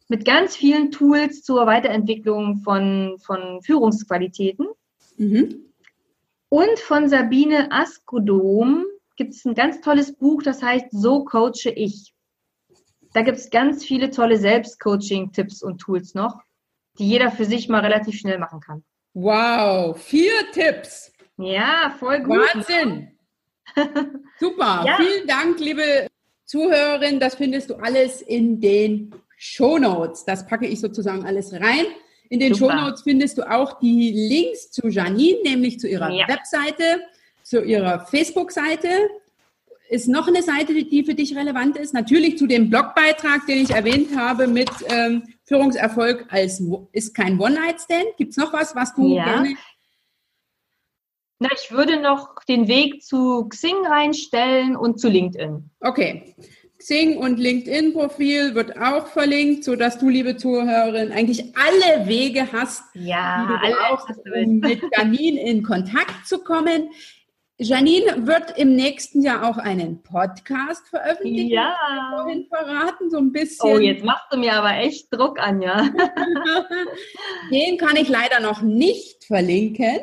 mit ganz vielen Tools zur Weiterentwicklung von, von Führungsqualitäten. Mhm. Und von Sabine Askodom gibt es ein ganz tolles Buch, das heißt So coache ich. Da gibt es ganz viele tolle Selbstcoaching-Tipps und Tools noch, die jeder für sich mal relativ schnell machen kann. Wow, vier Tipps. Ja, voll gut. Wahnsinn. Super. Ja. Vielen Dank, liebe Zuhörerin. Das findest du alles in den Show Notes. Das packe ich sozusagen alles rein. In den Super. Shownotes findest du auch die Links zu Janine, nämlich zu ihrer ja. Webseite, zu ihrer Facebook-Seite. Ist noch eine Seite, die für dich relevant ist? Natürlich zu dem Blogbeitrag, den ich erwähnt habe mit ähm, Führungserfolg als ist kein One-Night-Stand. Gibt es noch was, was du ja. gerne na, ich würde noch den Weg zu Xing reinstellen und zu LinkedIn. Okay. Xing und LinkedIn-Profil wird auch verlinkt, so dass du, liebe Zuhörerin, eigentlich alle Wege hast, ja, die du brauchst, um mit Janine in Kontakt zu kommen. Janine wird im nächsten Jahr auch einen Podcast veröffentlichen. Ja. Vorhin verraten, so ein bisschen. Oh, jetzt machst du mir aber echt Druck an, ja. Den kann ich leider noch nicht verlinken.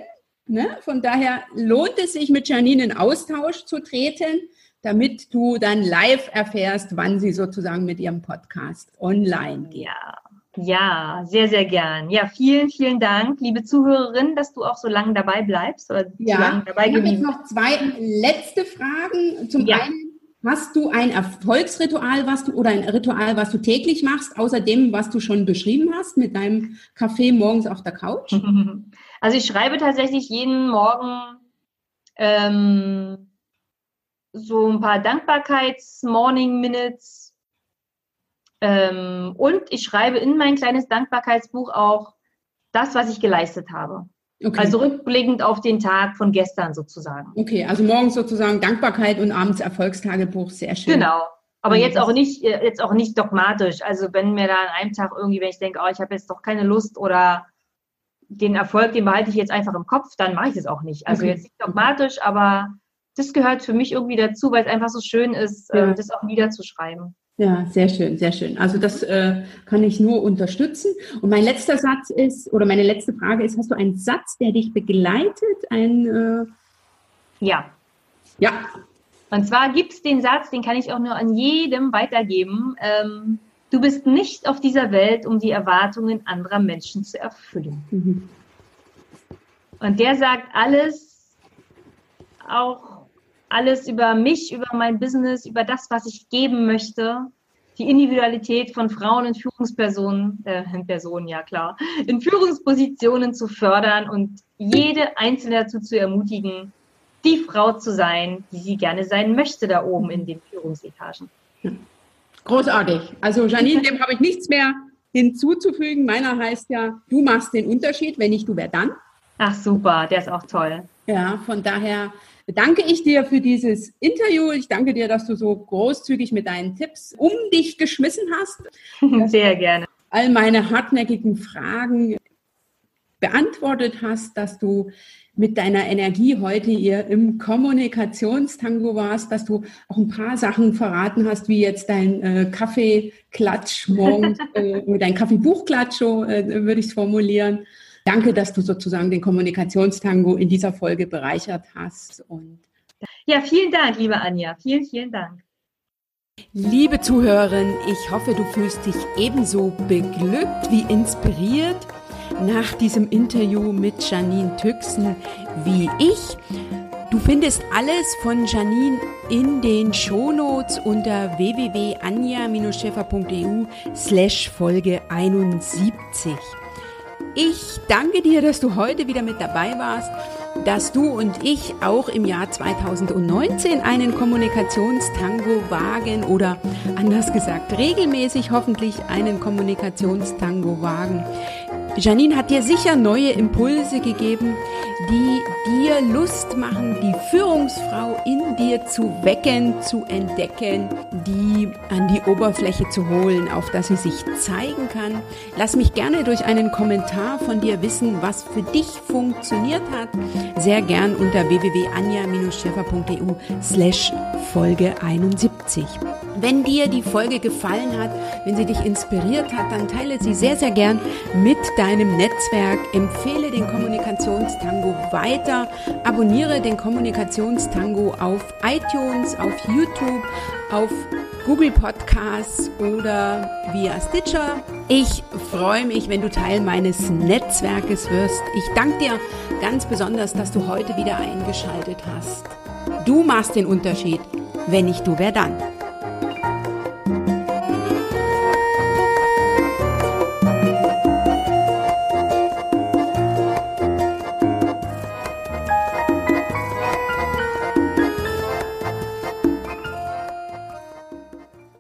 Ne? Von daher lohnt es sich, mit Janine in Austausch zu treten damit du dann live erfährst, wann sie sozusagen mit ihrem Podcast online geht. Ja. Ja, sehr, sehr gern. Ja, vielen, vielen Dank, liebe Zuhörerin, dass du auch so lange dabei bleibst oder ja. so lange dabei ich habe jetzt noch zwei letzte Fragen. Zum ja. einen, hast du ein Erfolgsritual, was du oder ein Ritual, was du täglich machst, außer dem, was du schon beschrieben hast mit deinem Kaffee morgens auf der Couch? Also ich schreibe tatsächlich jeden Morgen ähm, so ein paar Dankbarkeits-Morning-Minutes. Ähm, und ich schreibe in mein kleines Dankbarkeitsbuch auch das, was ich geleistet habe. Okay. Also rückblickend auf den Tag von gestern sozusagen. Okay, also morgens sozusagen Dankbarkeit und abends Erfolgstagebuch, sehr schön. Genau. Aber jetzt auch nicht, äh, jetzt auch nicht dogmatisch. Also wenn mir da an einem Tag irgendwie, wenn ich denke, oh, ich habe jetzt doch keine Lust oder den Erfolg, den behalte ich jetzt einfach im Kopf, dann mache ich es auch nicht. Also okay. jetzt nicht dogmatisch, aber das gehört für mich irgendwie dazu, weil es einfach so schön ist, äh, ja. das auch niederzuschreiben. Ja, sehr schön, sehr schön. Also das äh, kann ich nur unterstützen. Und mein letzter Satz ist, oder meine letzte Frage ist, hast du einen Satz, der dich begleitet? Ein, äh ja. Ja. Und zwar gibt es den Satz, den kann ich auch nur an jedem weitergeben. Ähm, du bist nicht auf dieser Welt, um die Erwartungen anderer Menschen zu erfüllen. Mhm. Und der sagt alles, auch alles über mich, über mein Business, über das, was ich geben möchte. Die Individualität von Frauen in Führungspersonen, äh, in Personen, ja klar, in Führungspositionen zu fördern und jede Einzelne dazu zu ermutigen, die Frau zu sein, die sie gerne sein möchte da oben in den Führungsetagen. Großartig. Also Janine, dem habe ich nichts mehr hinzuzufügen. Meiner heißt ja, du machst den Unterschied, wenn nicht du, wer dann? Ach super, der ist auch toll. Ja, von daher danke ich dir für dieses Interview. Ich danke dir, dass du so großzügig mit deinen Tipps um dich geschmissen hast. Sehr gerne. All meine hartnäckigen Fragen beantwortet hast, dass du mit deiner Energie heute hier im Kommunikationstango warst, dass du auch ein paar Sachen verraten hast, wie jetzt dein äh, Kaffeeklatsch morgens, äh, dein Kaffeebuchklatsch, äh, würde ich es formulieren. Danke, dass du sozusagen den Kommunikationstango in dieser Folge bereichert hast. Und ja, vielen Dank, liebe Anja. Vielen, vielen Dank. Liebe Zuhörerin, ich hoffe, du fühlst dich ebenso beglückt wie inspiriert nach diesem Interview mit Janine Tüxen wie ich. Du findest alles von Janine in den Shownotes unter www.anja-scheffer.eu slash Folge 71. Ich danke dir, dass du heute wieder mit dabei warst, dass du und ich auch im Jahr 2019 einen Kommunikationstango wagen oder anders gesagt regelmäßig hoffentlich einen Kommunikationstango wagen. Janine hat dir sicher neue Impulse gegeben, die dir Lust machen, die Führungsfrau in dir zu wecken, zu entdecken, die an die Oberfläche zu holen, auf dass sie sich zeigen kann. Lass mich gerne durch einen Kommentar von dir wissen, was für dich funktioniert hat. Sehr gern unter www.anja-scheffer.eu slash Folge 71. Wenn dir die Folge gefallen hat, wenn sie dich inspiriert hat, dann teile sie sehr, sehr gern mit deinem Netzwerk. Empfehle den Kommunikationstango weiter. Abonniere den Kommunikationstango auf iTunes, auf YouTube, auf Google Podcasts oder via Stitcher. Ich freue mich, wenn du Teil meines Netzwerkes wirst. Ich danke dir ganz besonders, dass du heute wieder eingeschaltet hast. Du machst den Unterschied. Wenn nicht du, wer dann?